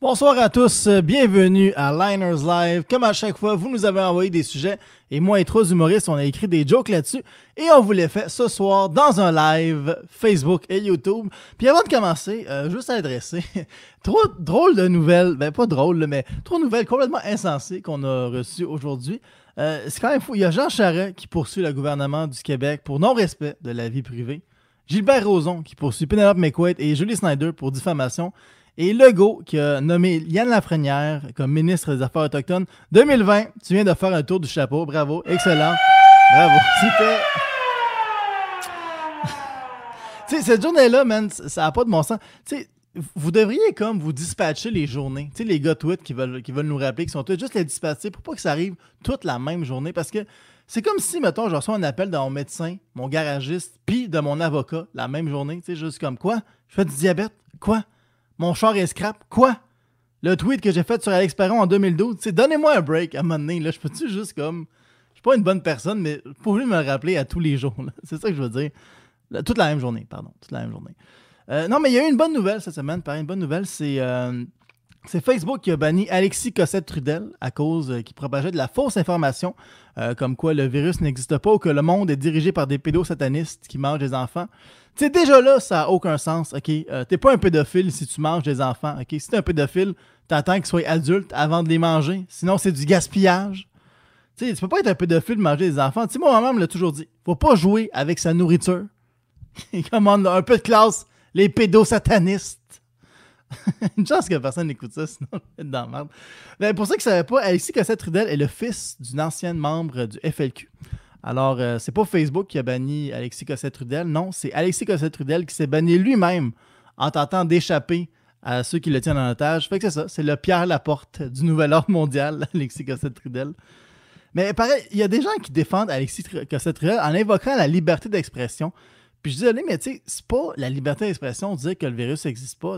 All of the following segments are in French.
Bonsoir à tous, euh, bienvenue à Liners Live. Comme à chaque fois, vous nous avez envoyé des sujets et moi et trois humoristes, on a écrit des jokes là-dessus et on vous les fait ce soir dans un live Facebook et YouTube. Puis avant de commencer, euh, juste à adresser trois drôles de nouvelles, ben pas drôles, mais trois nouvelles complètement insensées qu'on a reçues aujourd'hui. Euh, c'est quand même fou. Il y a Jean Charest qui poursuit le gouvernement du Québec pour non-respect de la vie privée. Gilbert Rozon qui poursuit Penelope McQuaid et Julie Snyder pour diffamation. Et Legault qui a nommé Yann Lafrenière comme ministre des Affaires autochtones 2020. Tu viens de faire un tour du chapeau. Bravo. Excellent. Bravo. C'était. tu sais, cette journée-là, man, ça n'a pas de bon sens. Tu sais, vous devriez comme vous dispatcher les journées. Tu sais, les gars tweet qui veulent, qui veulent nous rappeler, qui sont tous juste les dispatcher pour pas que ça arrive toute la même journée. Parce que c'est comme si, mettons, je reçois un appel de mon médecin, mon garagiste, puis de mon avocat la même journée. Tu sais, juste comme quoi? Je fais du diabète? Quoi? Mon char est scrap? Quoi? Le tweet que j'ai fait sur Alex Perron en 2012, c'est donnez-moi un break à un moment donné. Là, je peux-tu juste comme. Je suis pas une bonne personne, mais pouvez me le rappeler à tous les jours. C'est ça que je veux dire. Toute la même journée, pardon. Toute la même journée. Euh, non, mais il y a eu une bonne nouvelle cette semaine. Pareil, une bonne nouvelle, c'est. Euh, c'est Facebook qui a banni Alexis Cossette-Trudel à cause euh, qu'il propageait de la fausse information, comme quoi le virus n'existe pas ou que le monde est dirigé par des pédosatanistes qui mangent des enfants. Tu sais, déjà là, ça n'a aucun sens, OK? t'es pas un pédophile si tu manges des enfants, OK? Si t'es un pédophile, t'attends qu'ils soient adultes avant de les manger. Sinon, c'est du gaspillage. Tu sais, tu peux pas être un pédophile de manger des enfants. Tu sais, moi, ma maman me l'a toujours dit. Faut pas jouer avec sa nourriture. Il commande un peu de classe les pédosatanistes. Une chance que personne n'écoute ça, sinon je vais être dans la merde. Ben, pour ceux qui ne savaient pas, Alexis Cossette-Trudel est le fils d'une ancienne membre du FLQ. Alors, euh, c'est pas Facebook qui a banni Alexis Cossette-Trudel, non, c'est Alexis Cossette-Trudel qui s'est banni lui-même en tentant d'échapper à ceux qui le tiennent en otage. Fait que c'est ça, c'est le Pierre Laporte du nouvel ordre mondial, Alexis Cossette-Trudel. Mais pareil, il y a des gens qui défendent Alexis Cossette-Trudel en invoquant la liberté d'expression. Puis je dis, allez, mais tu sais, c'est pas la liberté d'expression de dire que le virus n'existe pas,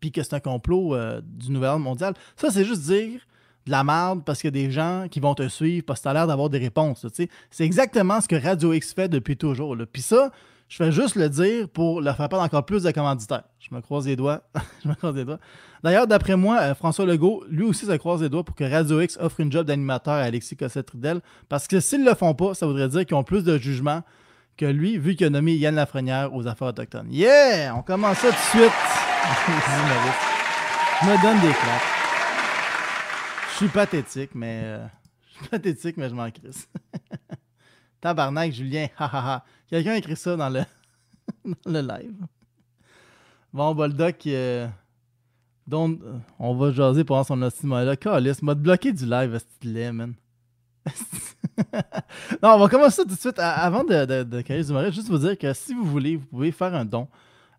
puis que c'est un complot euh, du nouvel ordre mondial. Ça, c'est juste dire de la merde parce qu'il y a des gens qui vont te suivre parce que tu l'air d'avoir des réponses. C'est exactement ce que Radio X fait depuis toujours. Puis ça, je fais juste le dire pour leur faire perdre encore plus de commanditaires. Je me croise les doigts. je me croise les doigts. D'ailleurs, d'après moi, euh, François Legault, lui aussi se croise les doigts pour que Radio X offre une job d'animateur à Alexis Cossette-Ridel. Parce que s'ils le font pas, ça voudrait dire qu'ils ont plus de jugement que lui, vu qu'il a nommé Yann Lafrenière aux affaires autochtones. Yeah! On commence ça tout de suite. je me donne des claques. Je suis pathétique, mais. Euh, je suis pathétique, mais je m'en crisse. Tabarnak, Julien. Quelqu'un a écrit ça dans le, dans le live. Bon, Boldoc, euh, donc, on va jaser pendant son estimation là. M'a bloqué du live, est man. non, on va commencer tout de suite. Avant de, de du juste vous dire que si vous voulez, vous pouvez faire un don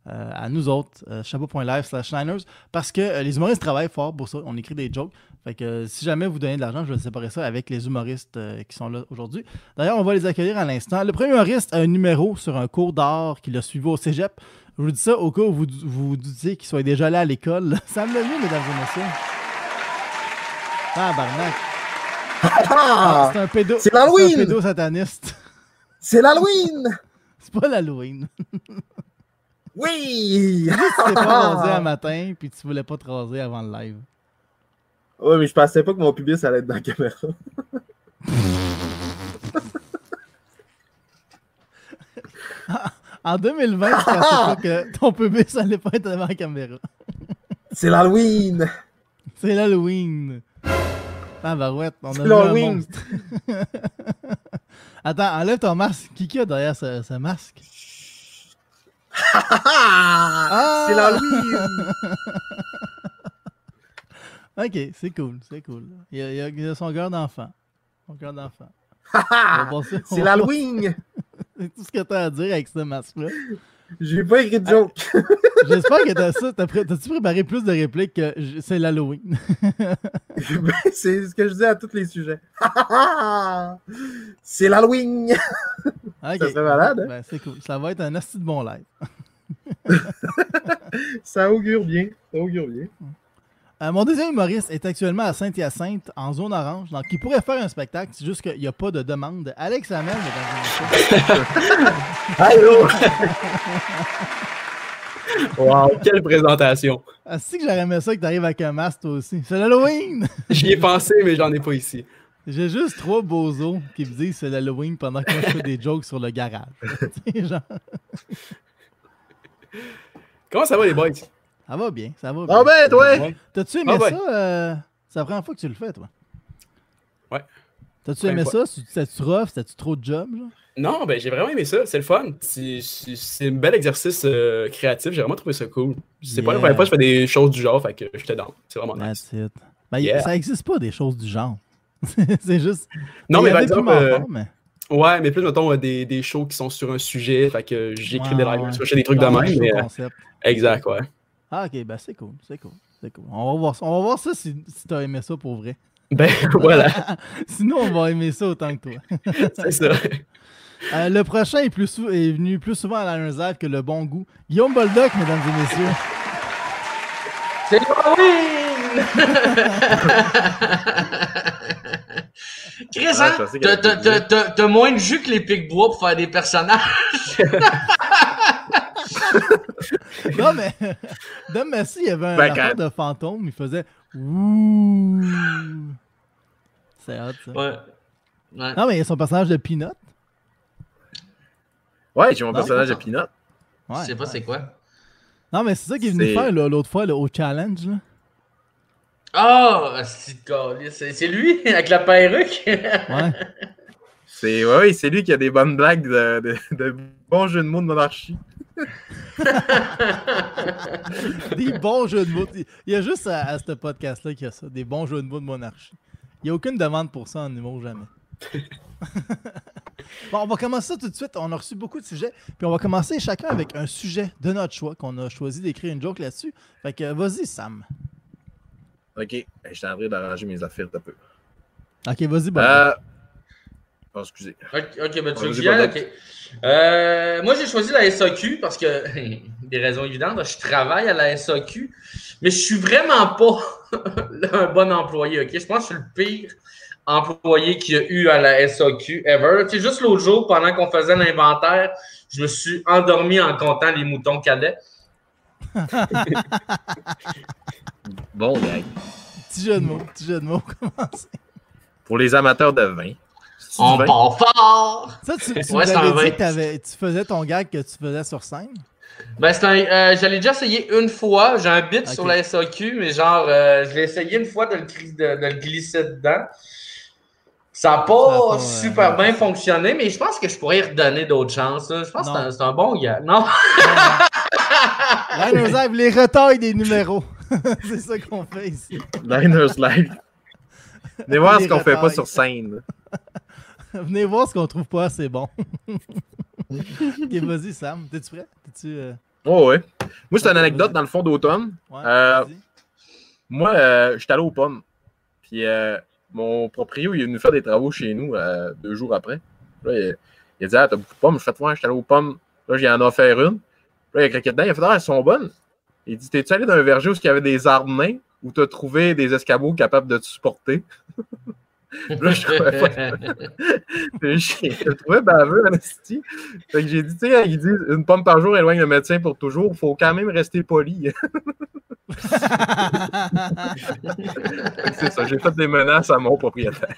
euh, à nous autres, euh, chapeau.live slash Niners, parce que euh, les humoristes travaillent fort pour ça. On écrit des jokes. Fait que si jamais vous donnez de l'argent, je vais séparer ça avec les humoristes qui sont là aujourd'hui. D'ailleurs, on va les accueillir à l'instant. Le premier humoriste a un numéro sur un cours d'art qu'il a suivi au cégep. Je vous dis ça au cas où vous vous, doutiez qu'il soit déjà là à l'école. Ça me l'a mesdames et messieurs. Ah, barnac. Ah, c'est un pédo. C'est l'Halloween. C'est un pédo sataniste. C'est l'Halloween. C'est pas l'Halloween. oui. tu t'es pas rasé un matin puis tu voulais pas te raser avant le live. Ouais, mais je pensais pas que mon pubis allait être dans la caméra. en 2020, tu pensais pas que ton pubis allait pas être devant la caméra. C'est l'Halloween. C'est l'Halloween. Ah, barouette, on a vu un. Attends, enlève ton masque. Qui a derrière ce, masque? ah! C'est l'Halloween! ok, c'est cool, c'est cool. Il y, a, il, a, son cœur d'enfant. Son cœur d'enfant. c'est l'Halloween! c'est tout ce que tu as à dire avec ce masque-là. J'ai pas écrit de joke. J'espère que t'as ça. T'as-tu préparé plus de répliques que c'est l'Halloween? Ben, c'est ce que je dis à tous les sujets. c'est l'Halloween! Ça serait malade, hein? Ben, c'est cool. Ça va être un asti de bon live. ça augure bien. Ça augure bien. Euh, mon deuxième humoriste est actuellement à Saint-Hyacinthe, en zone orange. Donc, il pourrait faire un spectacle, c'est juste qu'il n'y a pas de demande. Alex Hamel, et Allô! Wow, quelle présentation. Ah, c'est que j'aurais aimé ça que t'arrives avec un masque toi aussi. C'est l'Halloween! J'y ai pensé, mais j'en ai pas ici. J'ai juste trois bozos qui me disent c'est l'Halloween pendant que je fais des jokes sur le garage. Genre, Comment ça va, les boys? Ça va bien, ça va bien. Ah ben, toi! T'as-tu aimé Ah ouais. ça? euh, C'est la première fois que tu le fais, toi? Ouais. T'as-tu aimé ça? C'était-tu rough? C'était-tu trop de job? Genre? Non, ben j'ai vraiment aimé ça. C'est le fun. C'est- un bel exercice euh, créatif. J'ai vraiment trouvé ça cool. C'est pas la première fois que je fais des choses du genre, fait que j'étais dans. C'est vraiment nice. Ben, Yeah. Ça existe pas des choses du genre. c'est juste. Non, mais par exemple, plus euh, fort, mais... ouais, mais plus, mettons, euh, des, des shows qui sont sur un sujet, fait que j'écris Ouais, des lives, ouais. je fais des trucs de Ah, même, mais concept. exact, ouais. Ah, ok, ben c'est cool, c'est cool, c'est cool. On va voir ça, on va voir ça si, si t'as aimé ça pour vrai. Ben voilà, Sinon, on va aimer ça autant que toi. c'est ça. Euh, le prochain est, plus sou- est venu plus souvent à Lions Live que le bon goût. Guillaume Boldoc, mesdames et messieurs. C'est Halloween! Chris, Ouais, hein? T'as moins de jus que les pics bois pour faire des personnages. Non, mais Dom Massy, il y avait un Ben, affaire quand- de fantôme, il faisait Ouh. C'est hot, ça. Ouais. Ouais. Non, mais il y a son personnage de Peanut. Ouais, j'ai mon Non, personnage de. Peanut. Ouais. Je sais pas c'est quoi. Non, mais c'est ça qu'il est venu C'est- faire là, l'autre fois là, au challenge. Là. Ah, c'est c'est c'est lui avec la perruque. Ouais. C'est ouais, ouais, c'est lui qui a des bonnes blagues de, de, de bons jeux de mots de monarchie. Des bons jeux de mots. Il y a juste à, à ce podcast-là qu'il y a ça. Des bons jeux de mots de monarchie. Il n'y a aucune demande pour ça en humour, jamais. bon, on va commencer ça tout de suite. On a reçu beaucoup de sujets. Puis on va commencer chacun avec un sujet de notre choix qu'on a choisi d'écrire une joke là-dessus. Fait que vas-y, Sam. Ok, je suis en train d'arranger mes affaires un peu. Ok, vas-y, bon. Euh... Oh, excusez. Ok, ok, ben tu veux? Bob. Ok. Euh, moi, j'ai choisi la SAQ parce que, des raisons évidentes, je travaille à la SAQ, mais je suis vraiment pas un bon employé, ok? Je pense que je suis le pire employé qu'il y a eu à la SAQ ever. Tu sais, juste l'autre jour, pendant qu'on faisait l'inventaire, je me suis endormi en comptant les moutons cadets. Bon, gag. Petit jeu de mots. Petit jeu de mots. Commencer. Pour les amateurs de vin. On vin? part fort! Ça, tu, tu Ouais, nous c'est un avais vin. dit que t'avais- tu faisais ton gag que tu faisais sur scène? Ben, c'est un. euh, j'allais déjà essayer une fois. J'ai un bit sur la SAQ, mais genre, euh, je l'ai essayé une fois de le, cri- de, de le glisser dedans. Ça n'a pas, Ça a pas, euh, super bien fonctionné, mais je pense que je pourrais y redonner d'autres chances. là. Je pense Non. que c'est un, bon gars. Non? Liners Live, les retailles des numéros. c'est ça qu'on fait ici. Liners Live. Venez voir ce qu'on fait pas sur scène. Venez voir ce qu'on trouve pas assez bon. vas-y, Sam. T'es-tu prêt? T'es-tu. euh, Oh, ouais. Moi, c'est une anecdote dans le fond d'automne. Ouais, Euh. Moi, euh, j'étais allé aux pommes. Puis mon proprio, il est venu faire des travaux chez nous deux jours après. Là, il, il a dit Ah, t'as beaucoup de pommes. Je fais Ouais, j'étais allé aux pommes. Là, j'en ai offert une. Puis là, il a craqué dedans. Il a fait Ah, elles sont bonnes. Il dit T'es-tu allé dans un verger où il y avait des arbres nains ou t'as trouvé des escabeaux capables de te supporter Là, je trouvais je trouvais baveux, Anastie. Fait que j'ai dit, tu sais, il dit une pomme par jour éloigne le médecin pour toujours. Il faut quand même rester poli. C'est ça, j'ai fait des menaces à mon propriétaire.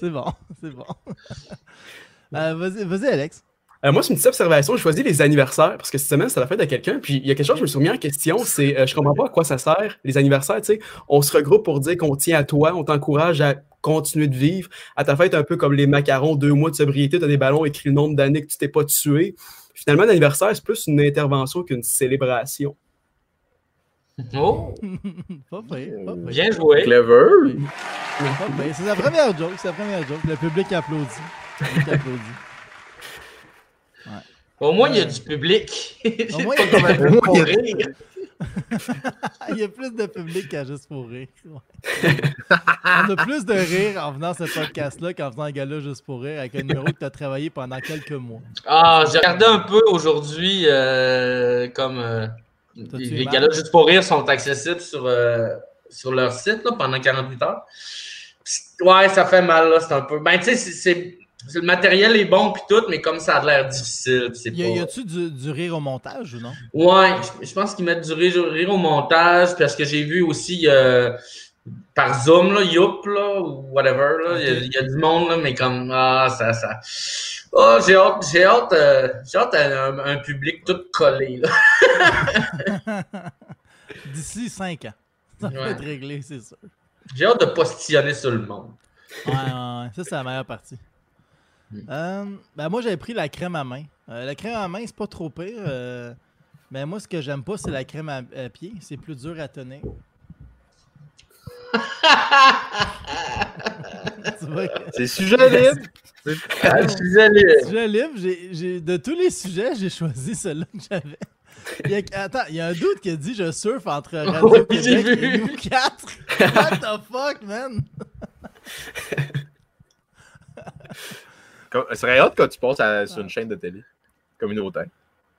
c'est bon, c'est bon. Euh, vas-y, vas-y, Alex. Euh, moi, c'est une petite observation. J'ai choisi les anniversaires parce que cette semaine, c'est la fête de quelqu'un. Puis il y a quelque chose que je me suis remis en question. C'est, euh, je comprends pas à quoi ça sert, les anniversaires. Tu sais, on se regroupe pour dire qu'on tient à toi, on t'encourage à continuer de vivre. À ta fête, un peu comme les macarons, deux mois de sobriété, tu as des ballons écrit le nombre d'années que tu t'es pas tué. Finalement, l'anniversaire, c'est plus une intervention qu'une célébration. oh, pas pire. bien joué. Clever. C'est la première joke, c'est la première joke. Le public applaudit. Le public applaudit. Au moins, il y a du public. Au moins, il y a- moins, pour il y a- rire. Il y a plus de public qu'à juste pour rire. Ouais. On a plus de rire en venant à ce podcast-là qu'en faisant un gala juste pour rire avec un numéro que tu as travaillé pendant quelques mois. Ah, j'ai regardé un peu aujourd'hui euh, comme euh, les galas juste pour rire sont accessibles sur, euh, sur leur site là, pendant 48 heures. Ouais, ça fait mal là, c'est un peu. Ben tu sais, c'est le matériel est bon puis tout, mais comme ça a l'air difficile, c'est Y, a- pas. y a-tu du, du rire au montage ou non? Ouais, je, je pense qu'ils mettent du rire, rire au montage, parce que j'ai vu aussi euh, par Zoom, là, Youp, là, ou whatever, là, il y a- y, du monde, là, mais comme, ah, ça, ça. Oh, j'ai hâte, j'ai hâte, euh, j'ai hâte à un, un public tout collé, là. D'ici 5 ans. Ça va Ouais. être réglé, c'est sûr. J'ai hâte de postillonner sur le monde. Ouais, ouais, ouais. Ça, c'est la meilleure partie. Mm. Euh, ben moi, j'avais pris la crème à main. Euh, la crème à main, c'est pas trop pire. euh, mais moi, ce que j'aime pas, c'est la crème à, à pied. C'est plus dur à tenir. C'est sujet libre. Ah, suis allé. sujet libre, j'ai- j'ai- de tous les sujets, j'ai choisi celui-là que j'avais. Il y a- attends, il y a un doute qui a dit je surfe entre Radio-Québec vu. et nous quatre. What the fuck, man? Ce serait hâte quand tu passes à- sur une chaîne de télé communautaire.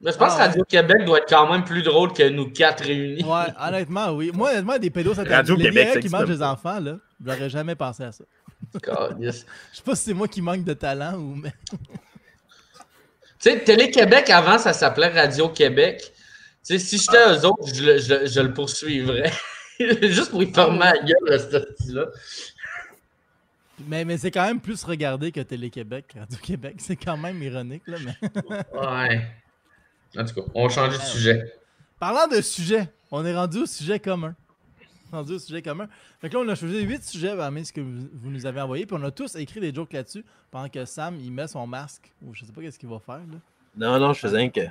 Mais je pense Ah, que Radio-Québec doit être quand même plus drôle que nous quatre réunis. Ouais, honnêtement, oui. Moi, honnêtement, des pédos, ça qui mangent des enfants, là, j'aurais jamais pensé à ça. Calisse. Je sais pas si c'est moi qui manque de talent ou. Mais... Tu sais, Télé-Québec, avant, ça s'appelait Radio-Québec. Tu sais, si j'étais eux autres, je, le- je- je le poursuivrais. Juste pour y fermer la gueule, à ce style-là. Mais, mais c'est quand même plus regardé que Télé-Québec, Radio-Québec. C'est quand même ironique, là. Mais... Ouais. En tout cas, on va changer de sujet. Parlant de sujet, on est rendu au sujet commun. Rendu au sujet commun. Fait que là, on a choisi 8 sujets parmi ce que vous, vous nous avez envoyé. Puis on a tous écrit des jokes là-dessus pendant que Sam, il met son masque. Ou je sais pas qu'est-ce qu'il va faire, là. Non, non, je faisais un que.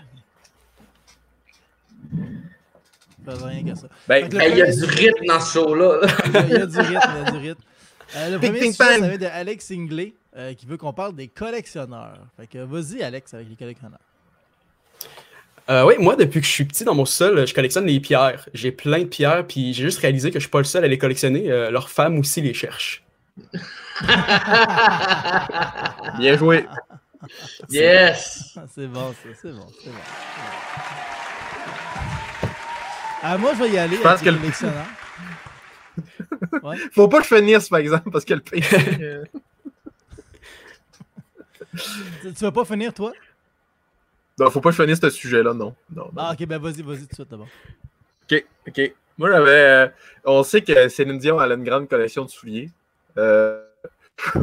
Il fait rien que ça. Ben, Il y a du rythme dans ce show-là. Il y a- il y a du rythme, il y a du rythme. Euh, le Ping, premier ping, sujet, pang. ça va être de Alex Ingley, euh, qui veut qu'on parle des collectionneurs. Fait que vas-y, Alex, avec les collectionneurs. Euh, oui, moi, depuis que je suis petit dans mon sol, je collectionne les pierres. J'ai plein de pierres, puis j'ai juste réalisé que je suis pas le seul à les collectionner. Euh, leurs femmes aussi les cherchent. bien joué. yes! C'est bon, ça, c'est bon, c'est bon. c'est bon. Ah, moi, je vais y aller Je pense avec que les le- collectionneurs. Ouais. Faut pas que je finisse, par exemple, parce que le euh, Tu, tu vas pas finir, toi? Non, faut pas que je finisse ce sujet-là, non. non, non. Ah, ok, ben vas-y, vas-y tout de suite d'abord. Ok, ok. Moi, j'avais. euh, on sait que Céline Dion elle a une grande collection de souliers. Euh,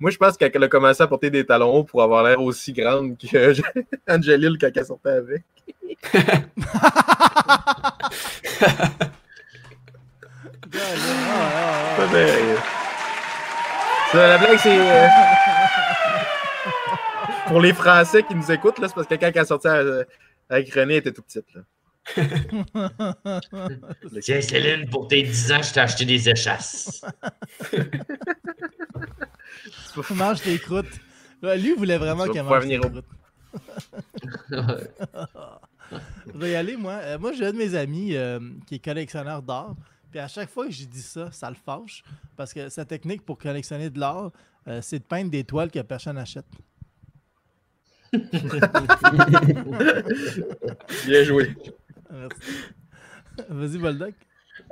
Moi, je pense qu'elle a commencé à porter des talons hauts pour avoir l'air aussi grande que Angelil quand elle sortait avec. Ça, la blague, c'est. euh, Pour les Français qui nous écoutent, là, c'est parce que quand elle sortait euh, avec René, elle était tout petite. Là. Tiens, Céline, pour tes 10 ans, je t'ai acheté des échasses. Mange tes croûtes. Ouais, Lui, il voulait vraiment Tu vas qu'elle pouvoir mange tes venir croûtes. Je vais y aller, moi. Euh, moi, j'ai un de mes amis euh, qui est collectionneur d'art. Puis à chaque fois que j'ai dit ça, ça le fâche. Parce que sa technique pour collectionner de l'art, euh, c'est de peindre des toiles que personne n'achète. Bien joué. Merci. Vas-y, Boldoc.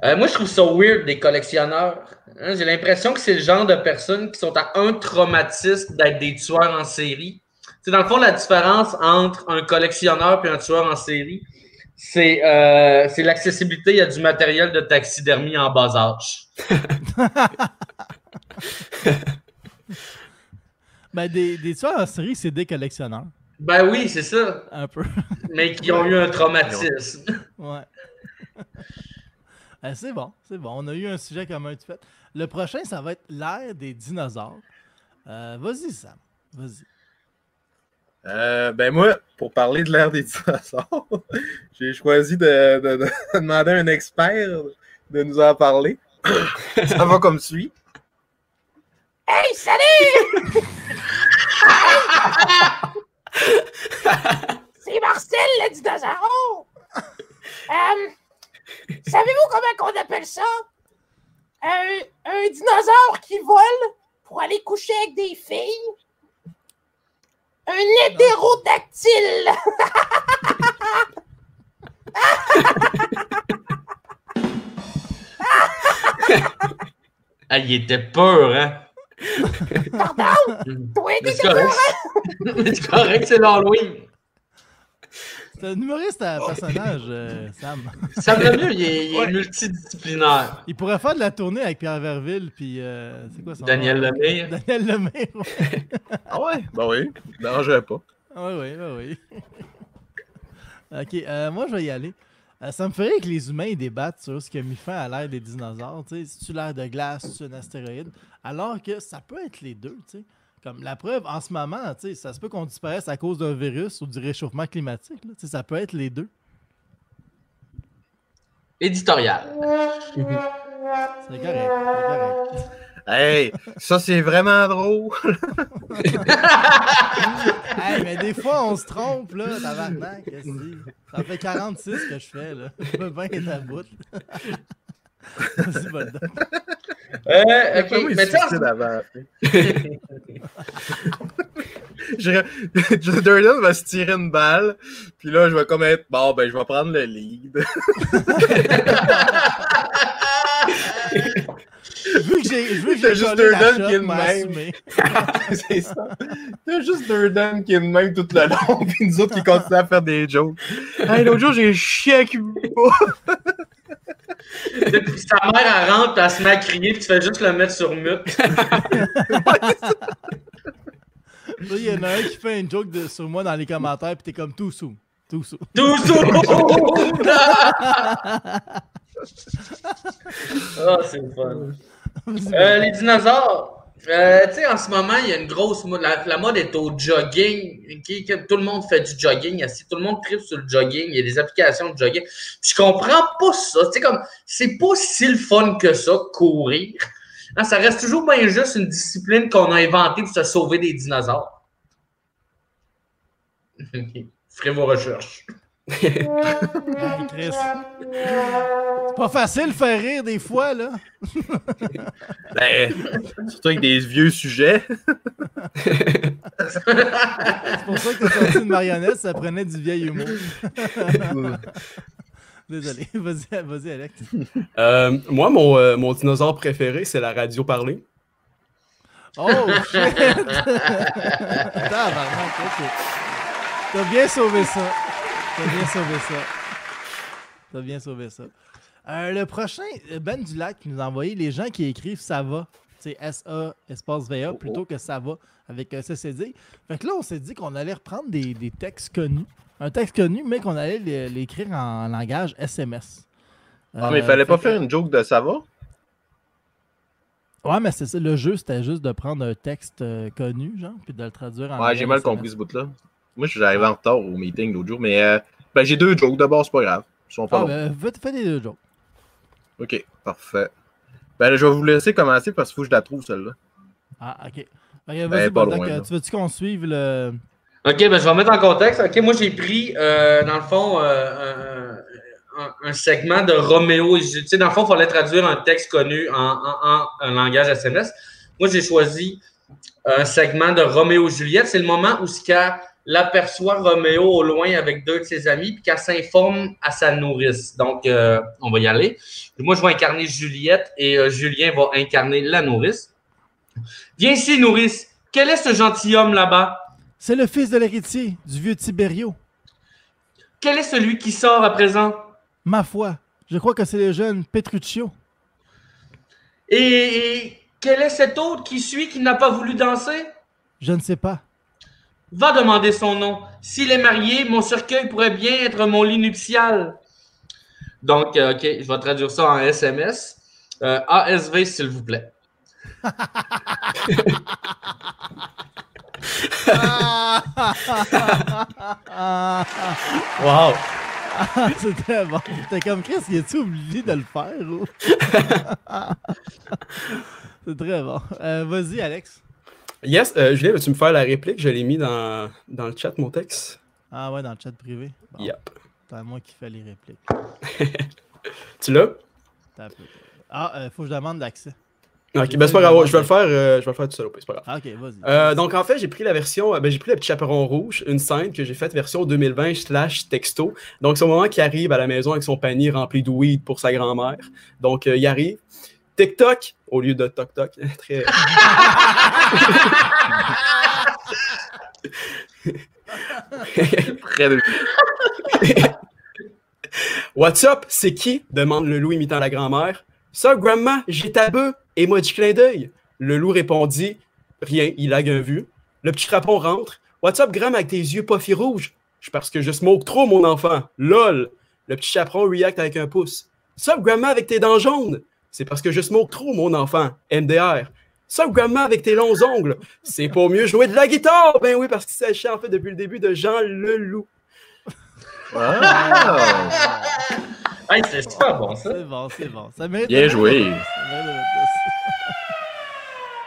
Euh, moi, je trouve ça weird, des collectionneurs. Hein, J'ai l'impression que c'est le genre de personnes qui sont à un traumatisme d'être des tueurs en série. C'est dans le fond la différence entre un collectionneur et un tueur en série. C'est euh, c'est l'accessibilité. Il y a du matériel de taxidermie en bas âge. Ben, des, des tueurs en série, c'est des collectionneurs. Ben oui, c'est ça. Un peu. Mais qui ont eu un traumatisme. Ouais. Euh, c'est bon, c'est bon. On a eu un sujet commun tout fait. Le prochain, ça va être l'ère des dinosaures. Euh, vas-y, Sam. Vas-y. Euh, ben moi, pour parler de l'ère des dinosaures, j'ai choisi de, de- de demander à un expert de nous en parler. Ça va comme suit. Hey, salut! C'est Marcel, le dinosaure! Euh, Savez-vous comment on appelle ça? Un, un dinosaure qui vole pour aller coucher avec des filles? Un hétérodactyle! Ah, il était peur, hein? Toi, Mais t'es C'est correct. C'est correct, c'est l'Halloween. C'est un humoriste à personnage, euh, Sam. Ça va mieux, il est, il est Ouais. multidisciplinaire. Il pourrait faire de la tournée avec Pierre Verville, puis euh, c'est quoi son Daniel nom? Lemire. Daniel Lemire. ouais. Ah ouais? Ben oui, ne dérangerait pas. Oui, oui, oui, oui. ok, euh, moi je vais y aller. Euh, ça me ferait que les humains ils débattent sur ce qui a mis fin à l'ère des dinosaures. Tu sais, si tu l'air de glace, si tu un astéroïde. Alors que ça peut être les deux. tu sais. Comme la preuve, en ce moment, tu sais, ça se peut qu'on disparaisse à cause d'un virus ou du réchauffement climatique. là. Tu sais, Ça peut être les deux. Éditorial. C'est correct. Hey, ça c'est vraiment drôle. Hey, mais des fois, on se trompe, là, tabarnak, qu'est-ce que? Ça fait 46 que je fais, là. Je peux bien être à bout. Vas-y. Euh, Pourquoi ok, il mais se tu Durden va se tirer une balle, puis là, je vais comme être bon, ben, je vais prendre le lead. Vu que j'ai vu que j'ai juste Durden qui est de même. c'est ça. T'as juste Durden qui est de même tout le long, puis nous autres qui continuent à faire des jokes. Hey, l'autre jour, j'ai chié à Cuba. Depuis sa mère elle rentre, puis elle se met à crier, puis tu fais juste le mettre sur mute. Là, il y en a un qui fait une joke de- sur moi dans les commentaires, puis t'es comme tout sous. Tout sous. Tout Ah, c'est fun. Euh, les dinosaures. Euh, tu sais, en ce moment, il y a une grosse mode. La, mode est au jogging. que tout le monde fait du jogging. assis, Tout le monde tripe sur le jogging. Il y a des applications de jogging. Je comprends pas ça. Comme, c'est pas si le fun que ça, courir. Ça reste toujours bien juste une discipline qu'on a inventée pour se sauver des dinosaures. Ferez vos recherches. C'est pas facile de faire rire des fois, là. Ben, surtout avec des vieux sujets. C'est pour ça que t'as sorti une marionnette, ça prenait du vieil humour. Désolé. Vas-y, vas-y, Alex. Euh, moi, mon, euh, mon dinosaure préféré, c'est la radio parlée. Oh, shit! T'as bien sauvé ça. T'as bien sauvé ça. T'as bien sauvé ça. Euh, le prochain, euh, Ben Dulac qui nous a envoyé les gens qui écrivent ça va. C'est S-A espace V-A plutôt que ça va avec un CCD. Fait que là, on s'est dit qu'on allait reprendre des, des textes connus. Un texte connu, mais qu'on allait l'é- l'écrire en langage SMS. Ah, mais il Euh, fallait pas que- faire une joke de ça va? Ouais, mais c'est ça. Le jeu, c'était juste de prendre un texte euh, connu, genre, puis de le traduire en. Ouais, j'ai mal compris ce bout-là. Moi, je suis arrivé en retard au meeting l'autre jour, mais euh, ben, j'ai deux jokes. D'abord, c'est pas grave. Ils sont pas Ah, longs. ben, fais, les deux jokes. Ok, parfait. Ben, là, je vais vous laisser commencer parce qu'il faut que je la trouve, celle-là. Ah, ok. Fait que Vas-y, pas loin, euh, là. tu veux-tu qu'on suive le. OK, ben, je vais remettre en contexte. OK, moi, j'ai pris, euh, dans le fond, euh, un, un- un segment de Roméo et Juliette. Tu sais, dans le fond, il fallait traduire un texte connu en, en- langage SMS. Moi, j'ai choisi un segment de Roméo et Juliette. C'est le moment où ce l'aperçoit Roméo au loin avec deux de ses amis, puis qu'elle s'informe à sa nourrice. Donc, euh, on va y aller. Moi, je vais incarner Juliette et euh, Julien va incarner la nourrice. Viens ici, nourrice. Quel est ce gentilhomme là-bas? C'est le fils de l'héritier, du vieux Tibério. Quel est celui qui sort à présent? Ma foi, je crois que c'est le jeune Petruccio. Et, et quel est cet autre qui suit qui n'a pas voulu danser? Je ne sais pas. Va demander son nom. S'il est marié, mon cercueil pourrait bien être mon lit nuptial. Donc, euh, OK, je vais traduire ça en SMS. Euh, ASV, s'il vous plaît. Wow! c'est très bon. T'es comme Chris, y a-tu oublié de le faire? c'est très bon. Euh, Vas-y, Alex. Yes, euh, Julien, veux-tu me faire la réplique? Je l'ai mis dans, dans le chat, mon texte. Ah ouais, dans le chat privé. Bon, Yep. C'est à moi qui fais les répliques. Tu l'as? Ah, euh, faut que je demande l'accès. Ok, ben c'est pas grave, je vais le faire, euh, je vais le faire tout seul, c'est pas grave. Ah, ok, vas-y. Euh, donc en fait, j'ai pris la version, euh, ben, j'ai pris le petit chaperon rouge, une scène que j'ai faite version 2020 slash texto. Donc c'est au moment qu'il arrive à la maison avec son panier rempli de weed pour sa grand-mère. Donc euh, il arrive. TikTok, au lieu de toc toc. Très... Près de What's up, c'est qui? demande le loup imitant la grand-mère. Ça, grandma, j'ai ta bœuf. Et moi, du clin d'œil. Le loup répondit Rien, il a un vu. Le petit crapon rentre. What's up, grand, avec tes yeux pas rouges? Je parce que je smoke trop, mon enfant. LOL. Le petit chaperon react avec un pouce. Sup, grandma, avec tes dents jaunes? C'est parce que je smoke trop, mon enfant. MDR. Sup, grandma, avec tes longs ongles? C'est pour mieux jouer de la guitare. Ben oui, parce qu'il s'agit en fait depuis le début de Jean le Loup. Ah! Hey, c'est super bon, ça. C'est bon, c'est bon. Ça mérite Bien joué.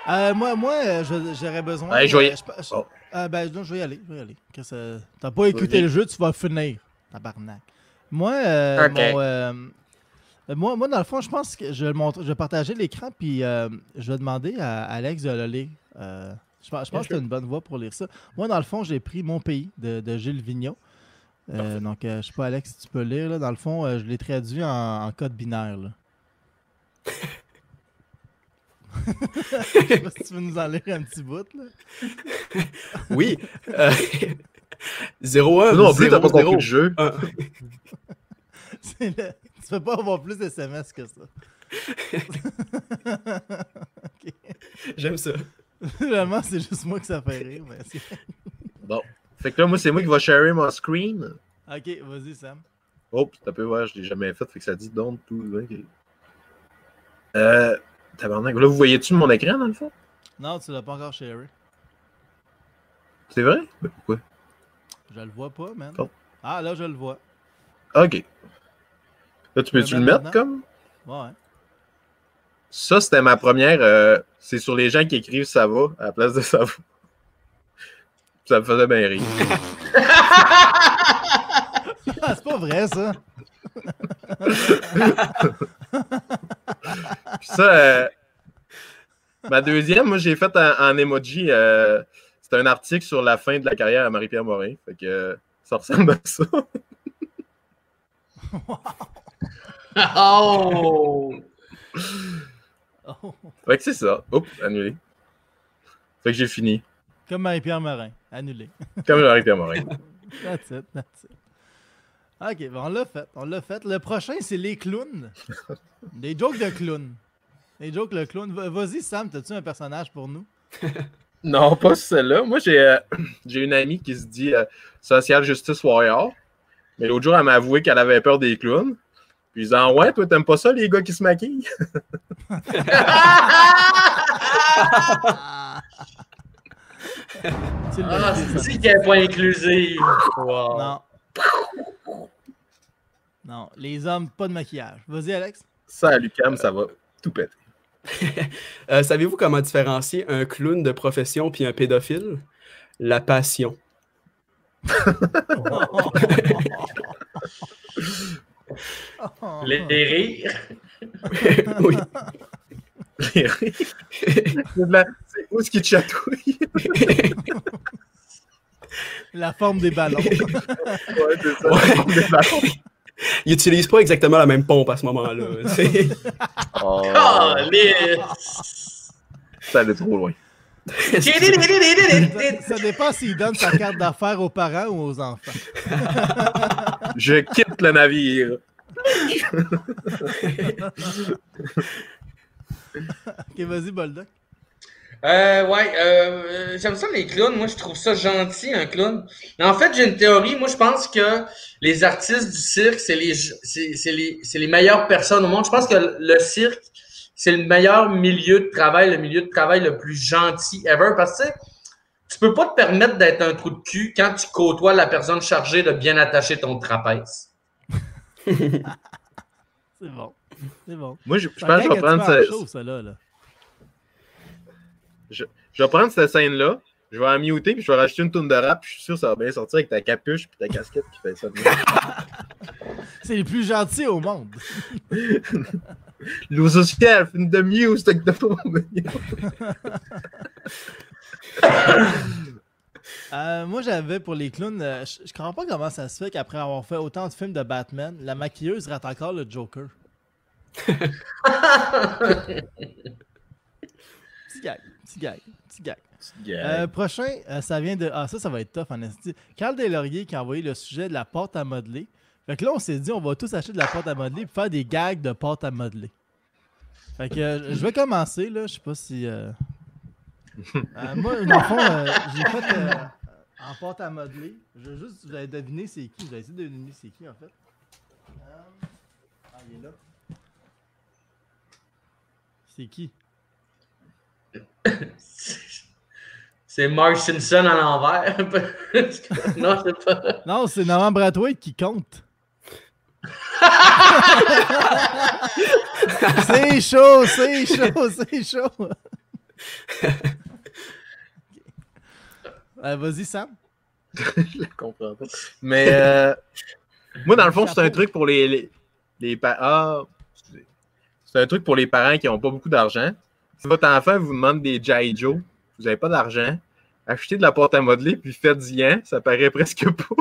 Ça Euh, moi, moi euh, j'aurais besoin. Ouais, je euh, je- je- Oh. euh, ben, non, je vais y aller. Je vais y aller. T'as pas écouté le jeu, tu vas finir. Tabarnak. Moi, euh, Ok. mon, moi, moi, dans le fond, je pense que je vais, montrer- je vais partager l'écran, puis euh, je vais demander à Alex de le lire. Euh, je pense, je pense que c'est une bonne voie pour lire ça. Moi, dans le fond, j'ai pris Mon pays de, de Gilles Vigneault. Euh, donc, euh, je sais pas, Alex, si tu peux le lire. Là. Dans le fond, euh, je l'ai traduit en, en code binaire. Là. je sais pas si tu veux nous en lire un petit bout. Là. Oui. Euh, 0-1. Non, en plus, t'as pas compris le jeu. Le- Tu peux pas avoir plus de SMS que ça. Ok. J'aime ça. Finalement, c'est juste moi que ça fait rire. Mais Bon. Fait que là, moi, c'est moi qui va share mon screen. ok, vas-y, Sam. Oh, t'as peu voir, je l'ai jamais fait, fait que ça dit don't to. ok. Euh. Tabarnak. Là, vous voyez-tu mon écran dans le fond? Non, tu l'as pas encore sharé. C'est vrai? Mais pourquoi? Je le vois pas, man. Oh. Ah, là, je le vois. Ok. Là, tu peux-tu le mettre comme? Ouais. Ça, c'était ma première. euh, c'est sur les gens qui écrivent ça va à la place de ça va. Ça me faisait bien rire. Ah, c'est pas vrai, ça. Puis ça, euh, ma deuxième, moi, j'ai fait en, en emoji. euh, c'est un article sur la fin de la carrière à Marie-Pierre Morin. Fait que euh, ça ressemble à ça. Oh! Oh. Fait que c'est ça. Oups, annulé. Fait que j'ai fini. Comme Marie-Pierre Morin. Annulé. Comme Marie-Pierre Morin. That's it, that's it. Ok, bon, on l'a fait. On l'a fait. Le prochain, c'est les clowns. Des jokes de clowns. Les jokes de clown. Va- Vas-y, Sam, t'as-tu un personnage pour nous? Non, pas celle-là. Moi, j'ai euh, j'ai une amie qui se dit euh, Social Justice Warrior. Mais l'autre jour, elle m'a avoué qu'elle avait peur des clowns. Puis disais Ah Ouais, toi, t'aimes pas ça, les gars qui se maquillent? Ah, c'est qu'elle n'est pas inclusive. Wow. Non. Non, les hommes, pas de maquillage. Vas-y, Alex. Ça, à Lucam, ça va tout péter. Euh, Savez-vous comment différencier un clown de profession puis un pédophile? La passion. Les, les rires. oui. C'est de la- c'est où est-ce qu'il te chatouille La forme des ballons. Ouais, c'est ça. Ouais. Des ballons. Ils n'utilisent pas exactement la même pompe à ce moment-là. C'est- Oh, Calice. ça allait trop loin. Ça, ça dépend s'il donne sa carte d'affaires aux parents ou aux enfants. Je quitte le navire. Ok, vas-y, Boldoc. Euh, ouais, euh, j'aime ça les clowns. Moi, je trouve ça gentil, un clown. Mais en fait, j'ai une théorie. Moi, je pense que les artistes du cirque, c'est les, c'est, les, c'est les meilleures personnes au monde. Je pense que le cirque, c'est le meilleur milieu de travail, le milieu de travail le plus gentil ever. Parce que, tu sais, tu peux pas te permettre d'être un trou de cul quand tu côtoies la personne chargée de bien attacher ton trapèze. C'est bon. C'est bon. Moi, je, je pense que je vais prendre, un petit peu à ce- chaud, ça, là, là. je vais prendre cette scène-là. Je vais en muter, puis je vais rajouter une tourne de rap, puis je suis sûr que ça va bien sortir avec ta capuche puis ta casquette qui fait ça. C'est les plus gentils au monde. L'eau sociale, une de muse avec de Euh, moi, j'avais pour les clowns, euh, je je comprends pas comment ça se fait qu'après avoir fait autant de films de Batman, la maquilleuse rate encore le Joker. Petit gag, petit gag, petit gag. Yeah. Euh, prochain, euh, ça vient de. Ah, ça, ça va être tough en esti. Carl Deslauriers qui a envoyé le sujet de la pâte à modeler. Fait que là, on s'est dit, on va tous acheter de la pâte à modeler et faire des gags de pâte à modeler. Fait que euh, je vais commencer, là. Je sais pas si. euh, euh, moi, dans le fond, j'ai fait en pâte à modeler. Je veux juste, vous allez deviner c'est qui. Vous allez essayer de deviner c'est qui, en fait. Ah, il est là. C'est qui? C'est Mark Simpson à l'envers. non, c'est pas. Non, c'est Norman Brathwaite qui compte. C'est chaud, c'est chaud, c'est chaud. Euh, Vas-y, Sam. Je la comprends pas. Mais euh, moi, dans le fond, c'est un truc pour les, les, Ah. C'est un truc pour les parents qui n'ont pas beaucoup d'argent. Si votre enfant vous demande des Jai Joe, vous n'avez pas d'argent, achetez de la pâte à modeler puis faites-y un, ça paraît presque pas.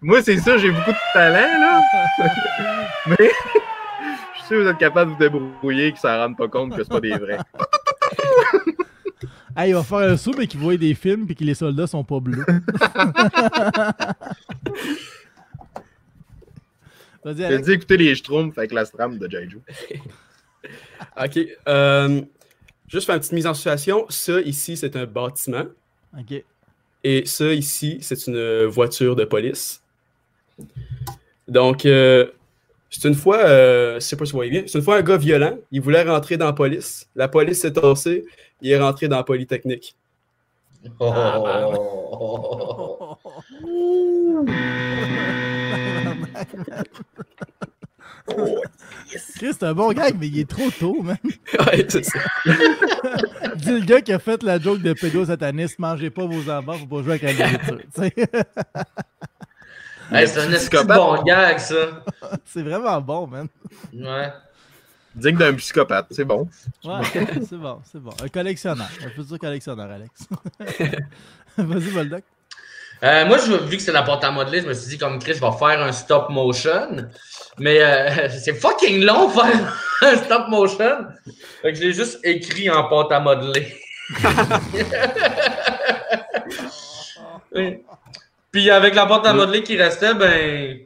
Moi, c'est ça, j'ai beaucoup de talent, là. Mais je suis sûr que vous êtes capable de vous débrouiller et qu'ils s'en rendent pas compte que c'est pas des vrais. Ah, il va faire un saut, mais qu'il voit des films et que les soldats sont pas bleus. Vas-y, J'ai dit écouter les Schtroumpfs avec la stram de Jai Joe. OK. euh, juste faire une petite mise en situation. Ça, ici, c'est un bâtiment. Ok. Et ça, ici, c'est une voiture de police. Donc, euh, c'est une fois, euh, je sais pas si vous voyez bien, c'est une fois un gars violent. Il voulait rentrer dans la police. La police s'est tassée. Il est rentré dans la Polytechnique. Oh. Chris, c'est un bon gag, mais il est trop tôt, man. ouais, c'est ça. Dis le gars qui a fait la joke de pédosataniste, mangez pas vos enfants, faut pas jouer avec la nourriture. Hey, c'est un bon gag, ça. c'est vraiment bon, man. Ouais. Digne d'un psychopathe, c'est bon. Ouais, c'est bon, c'est bon. Un collectionneur, un futur collectionneur, Alex. Vas-y, Voldoc. Euh, moi, je, vu que c'est la porte à modeler, je me suis dit, comme Chris, je vais faire un stop motion. Mais euh, c'est fucking long faire un stop motion. Fait que je l'ai juste écrit en pâte à modeler. Oui. Puis avec la pâte à modeler qui restait, ben,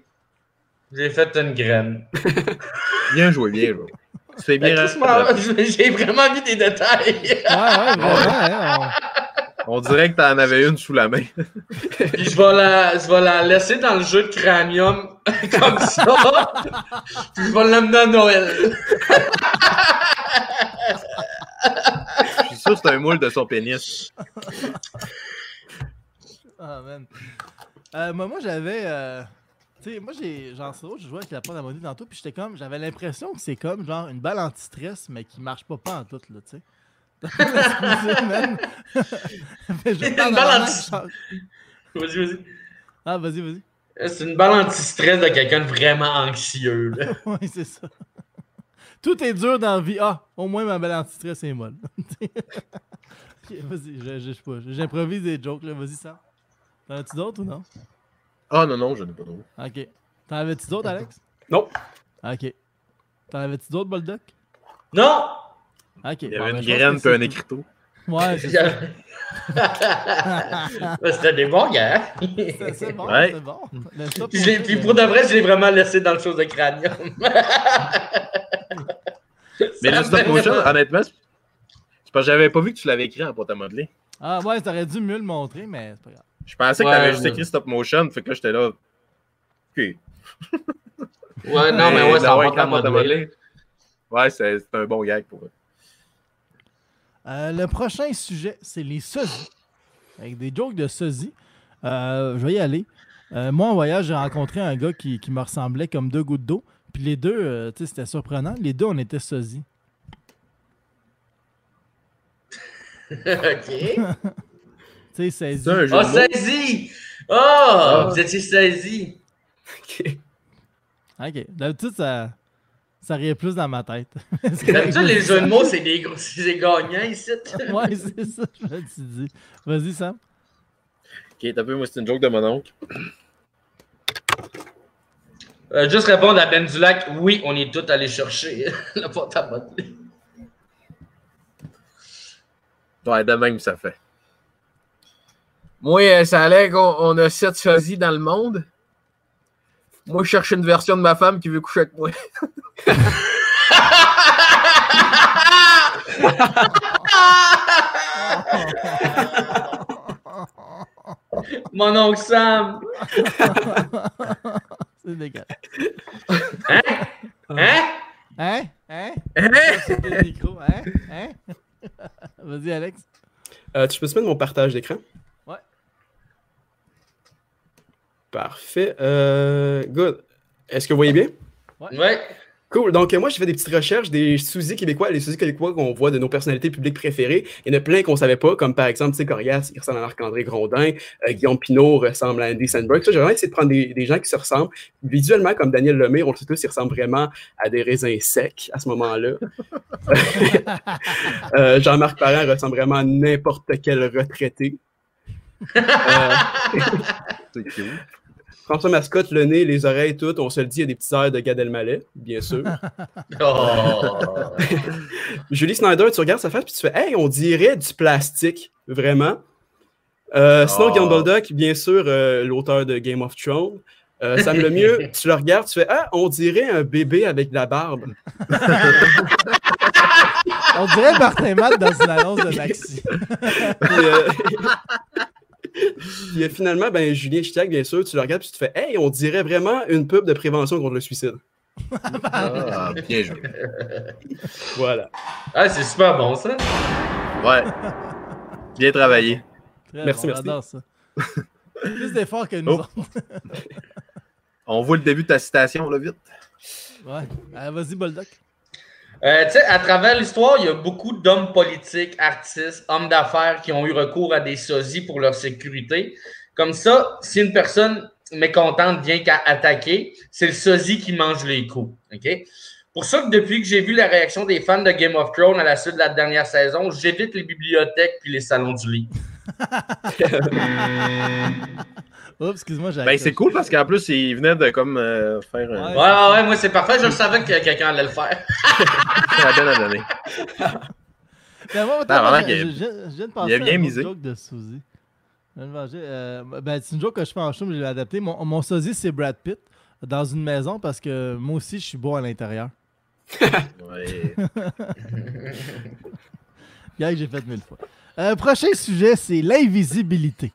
j'ai fait une graine. Bien joué, bien joué. Tu fais bien. Chris, J'ai vraiment vu des détails. Ouais, ouais, vraiment. hein, On dirait que t'en avais une sous la main. Puis je vais la, je vais la laisser dans le jeu de cranium comme ça. Puis je vais l'amener à Noël. Je suis sûr que c'est un moule de son pénis. Ah, man. Euh, moi, moi j'avais. euh, Tu sais, moi, j'ai. Genre, c'est drôle, je jouais avec la porte à monnaie tantôt, puis j'étais comme. J'avais l'impression que c'est comme, genre, une balle anti-stress, mais qui marche pas pas en tout, là, tu sais. Man. Je Une balle anti- Vas-y, vas-y. Ah, vas-y, vas-y. C'est une balle anti-stress de quelqu'un de vraiment anxieux. Oui, c'est ça. Tout est dur dans la vie. Ah, au moins ma belle anti-stress est molle. Ok, vas-y, je, je, je pas. J'improvise des jokes, là. Vas-y, Sam. T'en as-tu d'autres ou non? Ah non, non, je n'ai pas d'autre. Ok. T'en avais-tu d'autres, Alex? Non. Ok. T'en avais-tu d'autres, Boldoc? Non! Il y avait ben, une graine puis un écriteau. Ouais, c'est ça. C'était des bons gars. C'est c'est bon, Ouais. c'est bon. Puis, je l'ai- motion, puis pour de vrai, je l'ai vraiment laissé dans le chose de cranium. Mais le stop motion, honnêtement, c'est parce que j'avais pas vu que tu l'avais écrit en porte à modeler. Ah, ouais, t'aurais dû mieux le montrer, mais c'est pas grave. Je pensais que Ouais, t'avais juste ouais. écrit stop motion, fait que là, j'étais là. Ok. Ouais, non, mais ouais, ça va à modeler. Ouais, c'est c'est un bon gag pour eux. Euh, le prochain sujet, c'est les sosies. Avec des jokes de sosies. Euh, je vais y aller. Euh, moi, en voyage, j'ai rencontré un gars qui, qui me ressemblait comme deux gouttes d'eau. Puis les deux, euh, tu sais, c'était surprenant. Les deux, on était sosies. ok. Tu sais, saisi. C'est un jeu Oh, de mots. saisi! Oh, vous étiez saisi. OK. Ok. D'habitude, ça, ça riait plus dans ma tête. D'habitude, les jeux de mots, c'est des gros, c'est des gagnants ici. ouais, c'est ça, je me suis dit. Vas-y, Sam. Ok, t'as vu, moi, c'est une joke de mon oncle. Euh, juste répondre à Ben Dulac, oui, on est tous allés chercher le porte à. Ouais, de même, ça fait. Moi, euh, ça allait qu'on on a sept sosies dans le monde. Moi, je cherche une version de ma femme qui veut coucher avec moi. Mon oncle Sam. C'est dégueulasse. Hein? Hein? Hein? Hein? Hein? Micro. Hein? Hein? Vas-y, Alex. Euh, tu peux se mettre mon partage d'écran? Ouais. Parfait. Euh, good. Est-ce que vous voyez bien? Ouais. Cool. Donc, euh, moi, j'ai fait des petites recherches des sous québécois, les sous québécois qu'on voit de nos personnalités publiques préférées. Il y en a plein qu'on savait pas, comme par exemple, tu sais, Corias, il ressemble à Marc-André Grondin, euh, Guillaume Pinot ressemble à Andy Sandberg. Ça, j'ai vraiment essayé de prendre des, des gens qui se ressemblent. Visuellement, comme Daniel Lemire, on le sait tous, il ressemble vraiment à des raisins secs à ce moment-là. Euh, Jean-Marc Parent ressemble vraiment à n'importe quel retraité. Euh, C'est cute. François Mascotte, le nez, les oreilles, tout, on se le dit, il y a des petits airs de Gad Elmaleh, bien sûr. Oh. Julie Snyder, tu regardes sa face puis tu fais Hey, on dirait du plastique, vraiment. Euh, Sinon, Oh. Guillaume bien sûr, euh, l'auteur de Game of Thrones. Euh, Sam Lemieux, tu le regardes, tu fais Ah, on dirait un bébé avec de la barbe. On dirait Martin Matt dans une annonce de Maxi. Puis, euh, puis, euh, finalement, ben, Julien Chitac, bien sûr, tu le regardes puis tu te fais Hey, on dirait vraiment une pub de prévention contre le suicide. Ah, bien joué. Voilà. Ah, c'est super bon, ça. Ouais. Bien travaillé. Très Merci, bon, merci. J'adore ça. Plus d'efforts que nous Oh. On voit le début de ta citation, là, vite. Ouais. Euh, Vas-y, Boldoc. Euh, à travers l'histoire, il y a beaucoup d'hommes politiques, artistes, hommes d'affaires qui ont eu recours à des sosies pour leur sécurité. Comme ça, si une personne mécontente vient qu'à attaquer, c'est le sosie qui mange les coups. Pour ça que depuis que j'ai vu la réaction des fans de Game of Thrones à la suite de la dernière saison, j'évite les bibliothèques puis les salons du lit. Oups, excuse-moi, j'ai Ben, c'est cool parce qu'en plus, il venait de comme euh, faire un. Ouais. Ouais, ouais, ouais, moi c'est parfait. Je le savais que quelqu'un allait le faire. Ça a bien à donner. Mais moi, vraiment, je, il a- je- je- je viens de penser il a bien à une misé. joke de Suzy. Je viens de manger, euh, ben, c'est une joke que je fais en show, mais je l'ai adapté. Mon, mon sosie, c'est Brad Pitt dans une maison parce que moi aussi, je suis beau à l'intérieur. Ouais. Gars, que j'ai fait mille fois. Euh, prochain sujet, c'est l'invisibilité.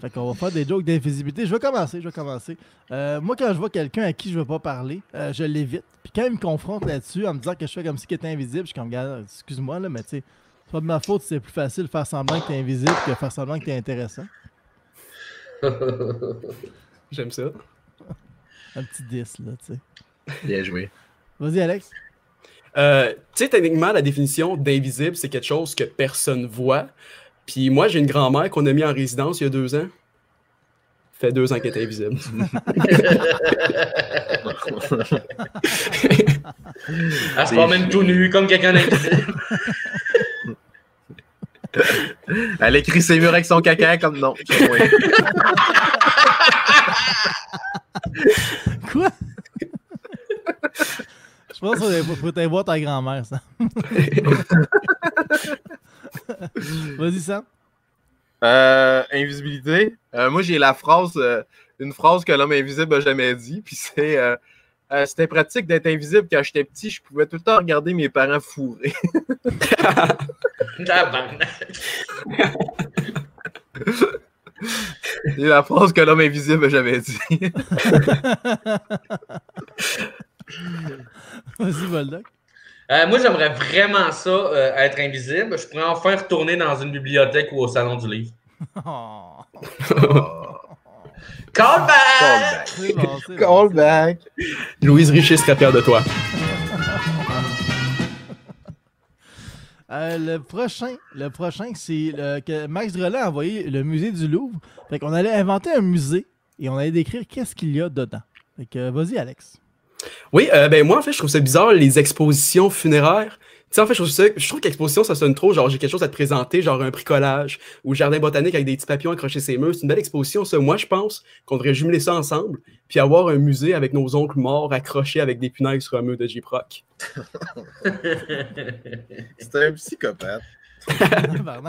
Fait qu'on va faire des jokes d'invisibilité. Je vais commencer, je vais commencer. Euh, moi, quand je vois quelqu'un à qui je veux pas parler, euh, je l'évite. Puis quand il me confronte là-dessus en me disant que je fais comme si il était invisible, je suis comme, excuse-moi, là, mais tu sais, c'est pas de ma faute si c'est plus facile de faire semblant que t'es invisible que de faire semblant que t'es intéressant. J'aime ça. Un petit 10, là, tu sais. Bien joué. Vas-y, Alex. Euh, tu sais, techniquement, la définition d'invisible, c'est quelque chose que personne voit. Puis moi, j'ai une grand-mère qu'on a mis en résidence il y a deux ans. Ça fait deux ans qu'elle est invisible. Elle se promène tout nu comme quelqu'un d'invisible. Elle écrit ses murs avec son caca comme non. Quoi? Je pense qu'il faut aller voir ta grand-mère, ça. Vas-y, Sam. Euh, invisibilité. Euh, moi, j'ai la phrase, euh, une phrase que l'homme invisible a jamais dit. Puis c'est euh, euh, C'était pratique d'être invisible quand j'étais petit. Je pouvais tout le temps regarder mes parents fourrer. C'est la phrase que l'homme invisible a jamais dit. Vas-y, Boldoc. Euh, moi, j'aimerais vraiment ça, euh, être invisible. Je pourrais enfin retourner dans une bibliothèque ou au salon du livre. Oh, Callback! Callback. c'est bon, c'est bon. Callback. Louise Richer serait fière de toi. Euh, le prochain, le prochain, c'est que Max Drolet a envoyé le musée du Louvre. Fait qu'on allait inventer un musée et on allait décrire qu'est-ce qu'il y a dedans. Fait que vas-y, Alex. Oui, euh, ben moi, en fait, je trouve ça bizarre, les expositions funéraires. sais, en fait, je trouve, ça- je ça sonne trop. Genre, j'ai quelque chose à te présenter, genre un bricolage ou jardin botanique avec des petits papillons accrochés ses murs. C'est une belle exposition, ça. Moi, je pense qu'on devrait jumeler ça ensemble, puis avoir un musée avec nos oncles morts accrochés avec des punaises sur un mur de J-Proc. C'est un psychopathe.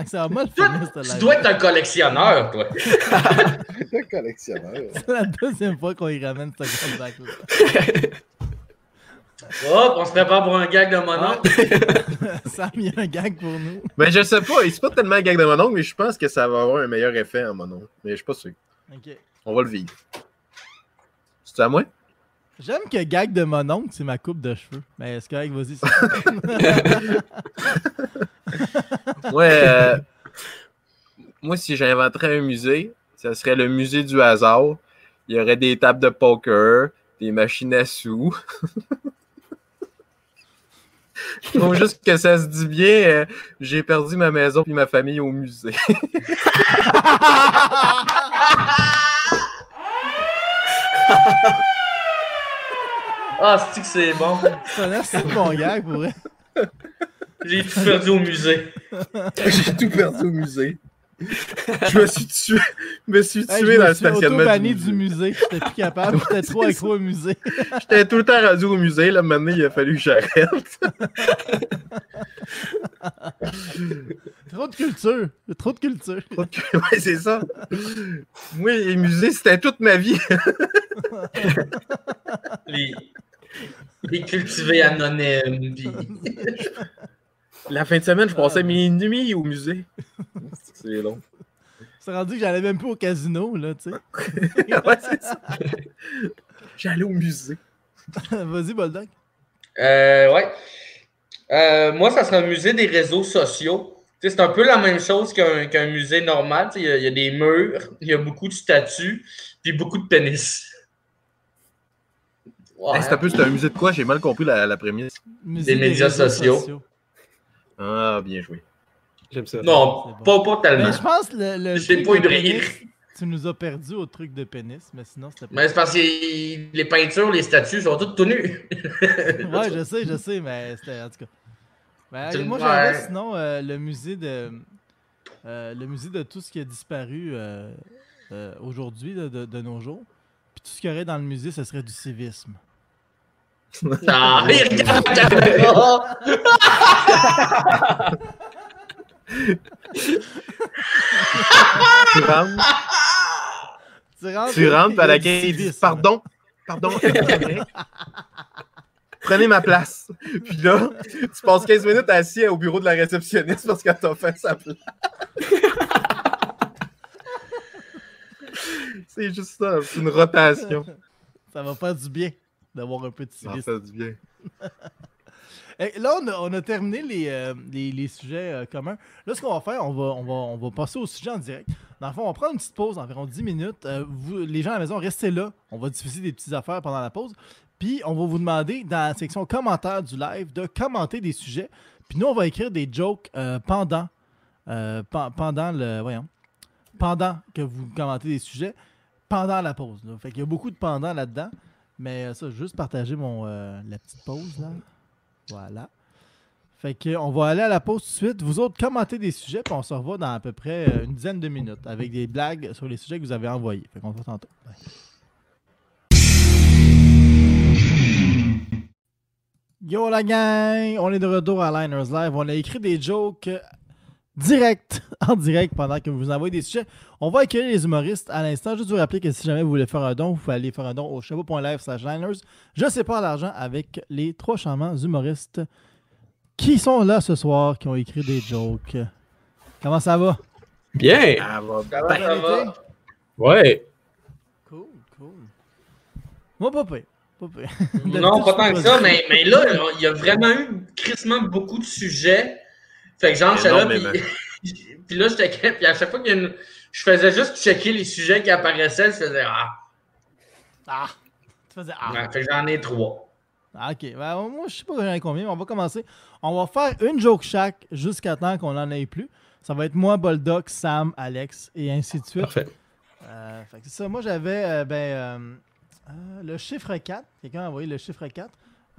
Ça va mal finir, cette Tu dois être un collectionneur, toi. Un collectionneur. C'est la deuxième fois qu'on y ramène ce contact-là. Hop, on se prépare pour un gag de mon oncle. Sam, il y a un gag pour nous. Mais je sais pas, c'est pas tellement un gag de mon oncle, mais je pense que ça va avoir un meilleur effet en mon oncle. Mais je suis pas sûr. Ok. On va le vivre. C'est à moi? J'aime que gag de mon oncle, c'est ma coupe de cheveux. Mais est-ce correct, vas-y. c'est- Ouais, euh, moi, si j'inventerais un musée, ça serait le musée du hasard. Il y aurait des tables de poker, des machines à sous. Je trouve juste que ça se dit bien. euh, J'ai perdu ma maison et ma famille au musée. Ah, c'est que c'est bon? C'est un assez bon gag pour vrai. J'ai tout perdu au musée. J'ai tout perdu au musée. Je me suis tué, me suis tué je dans me le suis stationnement. Du du musée. musée. J'étais plus capable. J'étais trop accro au musée. J'étais tout le temps rendu au musée. Là, maintenant, il a fallu que j'arrête. Trop de culture. Trop de culture. ouais, c'est ça. Moi, les musées, c'était toute ma vie. Les, les cultivés anonymes. Puis... La fin de semaine, je passais mes nuits au musée. C'est long. C'est rendu que j'allais même plus au casino, là, tu sais. ouais, c'est ça. J'allais au musée. Vas-y, Bulldog. Euh, ouais. Euh, moi, ça serait un musée des réseaux sociaux. Tu sais, C'est un peu la même chose qu'un musée normal. Tu sais, Il y, a- il y a des murs, il y a beaucoup de statues, puis beaucoup de. Hey, c'est un peu, un musée de quoi? J'ai mal compris la, la prémisse. Musée Des médias réseaux sociaux. Ah, bien joué. J'aime ça. Non, bon. pas, pas tellement. Mais je pense que le, le J'ai truc pas eu de pénis, rire. tu nous as perdu au truc de pénis, mais sinon c'était pas. Mais c'est parce que les peintures, les statues sont toutes tout nues. Ouais, je sais, je sais, mais c'était en tout cas. Ben, moi j'avais sinon euh, le musée de euh, le musée de tout ce qui a disparu euh, euh, aujourd'hui de, de- de nos jours. Puis tout ce qu'il y aurait dans le musée, ce serait du civisme. Ah, il regarde la caméra. Tu rentres, Tu rentres, tu rentres, il à dit. Pardon, pardon, prenez ma place. Puis là, tu passes 15 minutes assis au bureau de la réceptionniste parce qu'elle t'a fait sa place. C'est juste ça, c'est une rotation. Ça va faire du bien d'avoir un peu de Ça civisme. fait du bien. Là, on a, on a terminé les, euh, les, les sujets euh, communs. Là, ce qu'on va faire, on va, on, va, on va passer au sujet en direct. Dans le fond, on va prendre une petite pause d'environ 10 minutes. Euh, vous, les gens à la maison, restez là. On va diffuser des petites affaires pendant la pause. Puis, on va vous demander, dans la section commentaires du live, de commenter des sujets. Puis, nous, on va écrire des jokes pendant, pen- pendant le. Voyons. Pendant que vous commentez des sujets, pendant la pause. là. Fait qu'il y a beaucoup de pendant là-dedans. Mais euh, ça, juste partager mon, euh, la petite pause, là. Voilà. Fait que on va aller à la pause tout de suite. Vous autres, commentez des sujets, puis on se revoit dans à peu près euh, une dizaine de minutes avec des blagues sur les sujets que vous avez envoyés. Fait qu'on se tantôt. Yo la gang! On est de retour à Liners Live. On a écrit des jokes direct, en direct, pendant que vous envoyez des sujets. On va accueillir les humoristes à l'instant. Juste vous rappeler que si jamais vous voulez faire un don, vous pouvez aller faire un don au chabot.live slash liners. Je sépare l'argent avec les trois charmants humoristes qui sont là ce soir, qui ont écrit des jokes. Comment ça va? Bien! Va Ça va, ça va? Ouais! Cool, cool. Moi, pas pire. Pas pire. Non, pas tant que ça, mais, mais là, il y a vraiment eu crissement beaucoup de sujets. Fait que genre, là, puis, puis là, j'étais puis à chaque fois que je faisais juste checker les sujets qui apparaissaient, je faisais Ah, Ah! Tu faisais Ah! Ouais, fait que j'en ai trois. Ah, ok. Ben, moi, je sais pas j'en ai combien, mais on va commencer. On va faire une joke chaque jusqu'à temps qu'on en ait plus. Ça va être moi, Boldoc, Sam, Alex et ainsi de suite. Parfait. Euh, fait que c'est ça. Moi, j'avais euh, ben, euh, euh, le chiffre 4. Quelqu'un a envoyé le chiffre 4.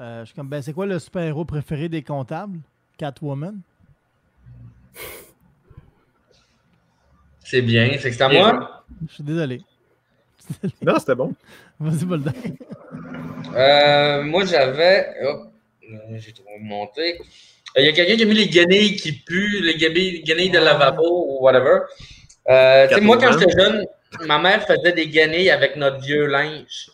Euh, je suis comme, ben, c'est quoi le super-héros préféré des comptables? Catwoman. C'est bien. Fait que c'est à moi. Je suis désolé. Non, c'était bon. Vas-y. Euh, moi, j'avais. J'ai trop monté. Euh, Il y a quelqu'un qui a mis les guenilles qui puent, les guenilles, de lavabo ou whatever. Euh, tu sais, moi, quand j'étais jeune, ma mère faisait des guenilles avec notre vieux linge.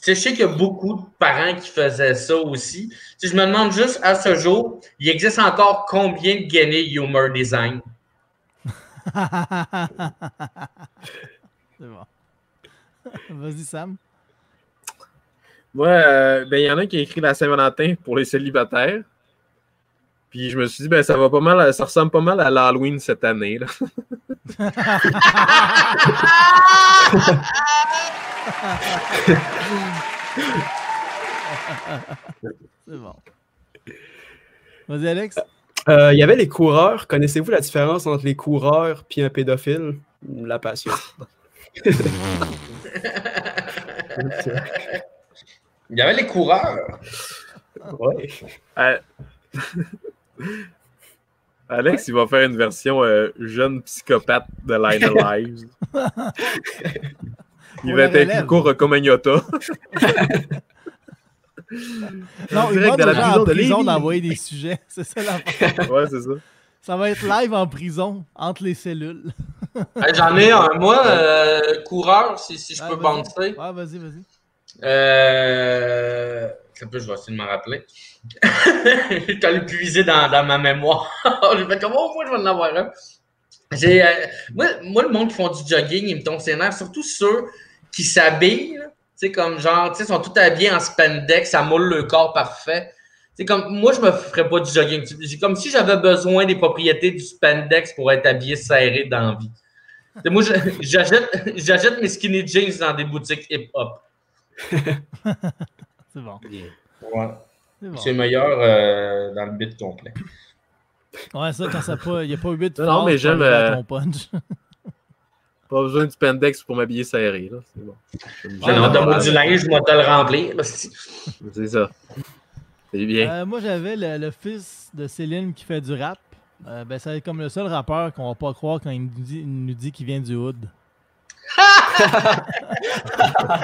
Tu sais, je sais qu'il y a beaucoup de parents qui faisaient ça aussi. Tu sais, je me demande juste, à ce jour, il existe encore combien de guenilles Humor Design? C'est bon. Vas-y, Sam. Moi, euh, ben, il y en a qui a écrit la Saint-Valentin pour les célibataires. Puis je me suis dit, ben, ça va pas mal, ça ressemble pas mal à l'Halloween cette année. Là. C'est bon. Vas-y, Alex. Euh, Il y avait les coureurs. Connaissez-vous la différence entre les coureurs et un pédophile? La passion. Il y avait les coureurs. Ouais. Euh, Alex, il va faire une version euh, jeune psychopathe de Line of Lives. Il va la être relève. inclus court comme Agnota. Non, il va de la prison en de prison d'envoyer des sujets. C'est ça l'affaire. Ouais, c'est ça. Ça va être live en prison, entre les cellules. Hey, J'en ai un, moi, euh, coureur, si, si je Ouais, peux bouncer. Ouais, vas-y, vas-y. Euh... Peu, je vais essayer de m'en rappeler. Suis allé puiser dans, dans ma mémoire. J'ai fait comme, oh, moi, je vais en avoir un. Euh, moi, moi, le monde qui font du jogging, ils me tombent ses nerfs, surtout ceux qui s'habillent, tu sais, comme genre, tu sais, sont tout habillés en spandex, ça moule le corps parfait. C'est comme, moi, je me ferais pas du jogging. C'est comme si j'avais besoin des propriétés du spandex pour être habillé serré dans la vie. Tu sais, Moi, j'achète mes skinny jeans dans des boutiques hip-hop. C'est bon. Ouais. C'est bon. C'est meilleur euh, dans le bit complet. Ouais, ça, quand ça pas. Il n'y a pas 8 Non, non, mais j'aime, euh, ton punch. Pas besoin du spandex pour m'habiller serré. là. C'est bon. J'aime Ouais, ouais. du linge, je vais te le remplir. C'est ça. C'est bien. Euh, moi, j'avais le, le fils de Céline qui fait du rap. Euh, ben, c'est comme le seul rappeur qu'on va pas croire quand il nous dit, il nous dit qu'il vient du hood.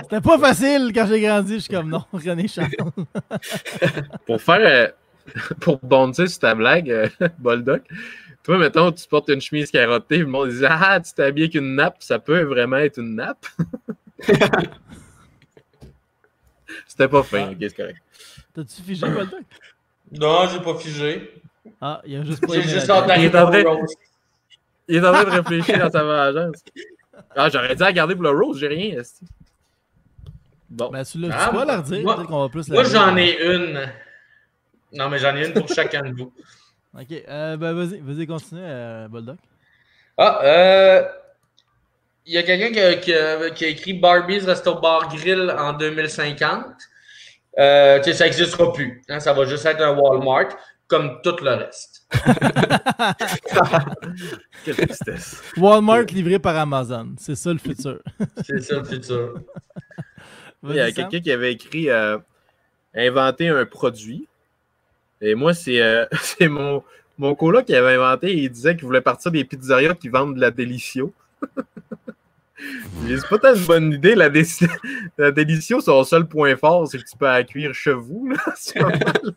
C'était pas facile quand j'ai grandi. Je suis comme non, René Charles. Pour faire. euh, pour bondir sur ta blague, euh, Boldoc, toi, mettons, tu portes une chemise carottée, le monde dit Ah, tu t'habilles avec une nappe, ça peut vraiment être une nappe? C'était pas fin, ok, c'est correct. T'as-tu figé, Boldoc? Non, j'ai pas figé. Ah, il a juste pas J'ai juste. Il est en train de réfléchir dans sa vengeance. Ah, j'aurais dû la garder pour le rose, j'ai rien. Bon. Ben, tu Ah, tu vas la redire. moi- qu'on va plus Moi, j'en ai une. Non, mais j'en ai une pour chacun de vous. Ok, euh, ben vas-y, vas-y, continue, euh, Bulldog. Ah, euh. Il y a quelqu'un qui, a- qui a- qui a écrit Barbie's Resto Bar Grill en 2050. Euh, ça n'existera plus. hein, ça va juste être un Walmart, comme tout le reste. Quelle tristesse. Walmart livré par Amazon. C'est ça le futur. C'est ça le futur. Il y a quelqu'un qui avait écrit euh, inventer un produit. Et moi, c'est euh, c'est mon, mon coloc qui avait inventé. Il disait qu'il voulait partir des pizzerias qui vendent de la Delicio. Mais C'est pas tant une bonne idée. La, Dé- la son seul point fort, c'est que tu peux la cuire chez vous. là. C'est pas mal.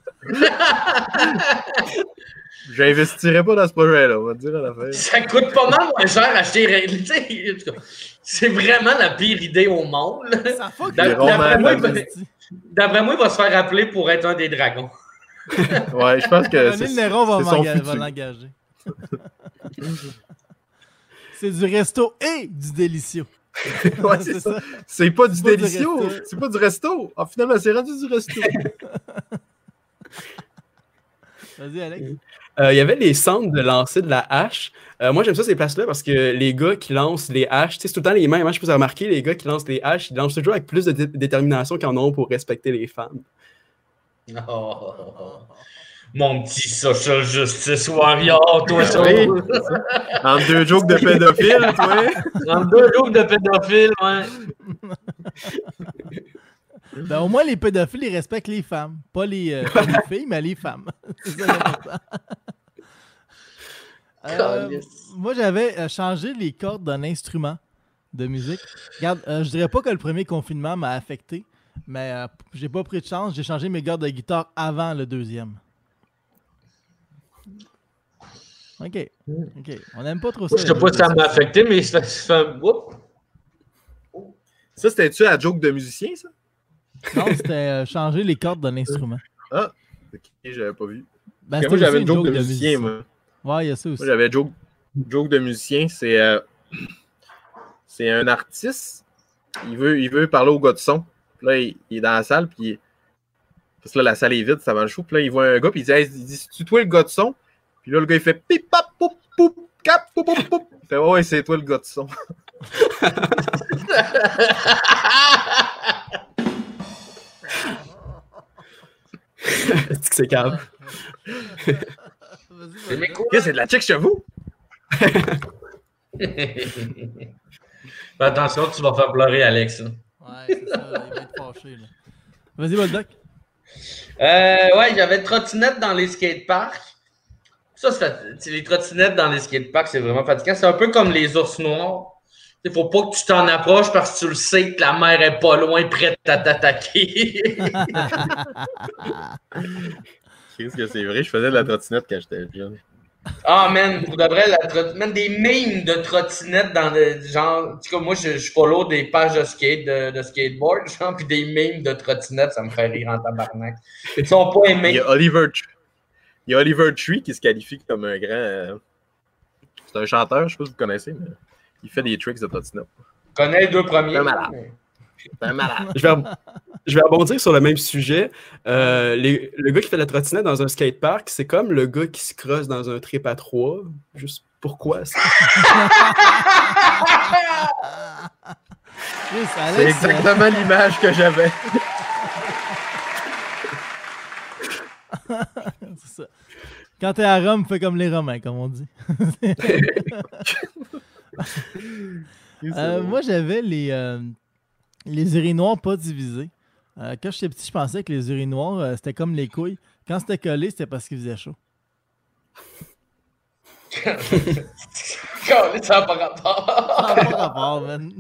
J'investirais pas dans ce projet-là, on va te dire à la fin. Ça coûte pas mal moins cher acheter. C'est vraiment la pire idée au monde. D'après moi, moi, il va se faire appeler pour être un des dragons. Ouais, je pense que René Néron va va l'engager. C'est du resto et du délicieux. Ouais, c'est ça. C'est pas du C'est pas du délicieux, c'est pas du resto. Ah, finalement, c'est rendu du resto. Vas-y, Alex. Euh, Il y avait les centres de lancer de la hache. Euh, moi, j'aime ça ces places-là parce que les gars qui lancent les haches, tu sais, c'est tout le temps les mêmes. Hein, je si vous avez remarqué, les gars qui lancent les haches, ils lancent toujours avec plus de dé- détermination qu'ils en ont pour respecter les femmes. Oh, mon petit social justice warrior, toi, ça. Oui. En deux jokes de pédophile, toi. Dans deux groupes de pédophiles, ouais. Ben, au moins, les pédophiles, ils respectent les femmes. Pas les, euh, pas les filles, mais les femmes. C'est ça l'important. Euh, moi, j'avais euh, changé les cordes d'un instrument de musique. Regarde, euh, je dirais pas que le premier confinement m'a affecté, mais euh, j'ai pas pris de chance. J'ai changé mes cordes de guitare avant le deuxième. OK. OK. On n'aime pas trop ça. Je sais pas si ça m'a affecté, mais ça ça fait un. Oups. Ça, c'était-tu la joke de musicien, ça? Non, c'était euh, changer les cordes d'un instrument. Ok, j'avais pas vu. Ben, moi, j'avais une joke de musicien, moi. Ouais, il y a ça aussi. Moi, j'avais joke, joke de musicien, c'est euh, c'est un artiste, il veut, il veut parler au gars de son. Puis là, il, il est dans la salle, puis il- parce que là, la salle est vide, ça va le show. Puis là, il voit un gars, puis il dit, Hey, il dit c'est-tu toi le gars de son? Puis là, le gars, il fait pip, pap, poup, poup, cap, poup, poup, poup. Il fait, ouais, c'est toi le gars de son. Est-ce que c'est calme? C'est de la chick chez vous? Fais attention, tu vas faire pleurer Alex. Ouais, c'est ça, il va être fâché. là. Vas-y, Boldoc. Euh, ouais, j'avais trottinette dans les skateparks. Ça, c'est les trottinettes dans les skateparks, c'est vraiment fatigant. C'est un peu comme les ours noirs. Il faut pas que tu t'en approches parce que tu le sais que la mer est pas loin, prête à t'attaquer. Qu'est-ce que c'est vrai? Je faisais de la trottinette quand j'étais jeune. Ah, man, pour de vrai, la trot- man, des memes de trottinettes dans le genre. En tout cas, moi, je, je follow des pages de skate, de, de skateboard, genre, puis des memes de trottinettes, ça me fait rire en tabarnak. Ils sont pas Il aimés. y a Oliver, il y a Oliver Tree qui se qualifie comme un grand. euh, C'est un chanteur, je sais pas si vous connaissez, mais il fait des tricks de trottinette. Je connais les deux premiers. Un malade. mais- un malade. Je vais, je vais rebondir sur le même sujet. Euh, les- le gars qui fait la trottinette dans un skatepark, c'est comme le gars qui se crosse dans un trip à trois. Juste pourquoi? ça? C'est euh, exactement l'image que j'avais. c'est ça. Quand t'es à Rome, fais comme les Romains, comme on dit. Euh, moi, j'avais les, euh, les urinoirs pas divisés. Euh, quand j'étais petit, je pensais que les urinoirs, euh, c'était comme les couilles. Quand c'était collé, c'était parce qu'il faisait chaud. Ça n'a pas rapport. Ça n'a pas rapport, man.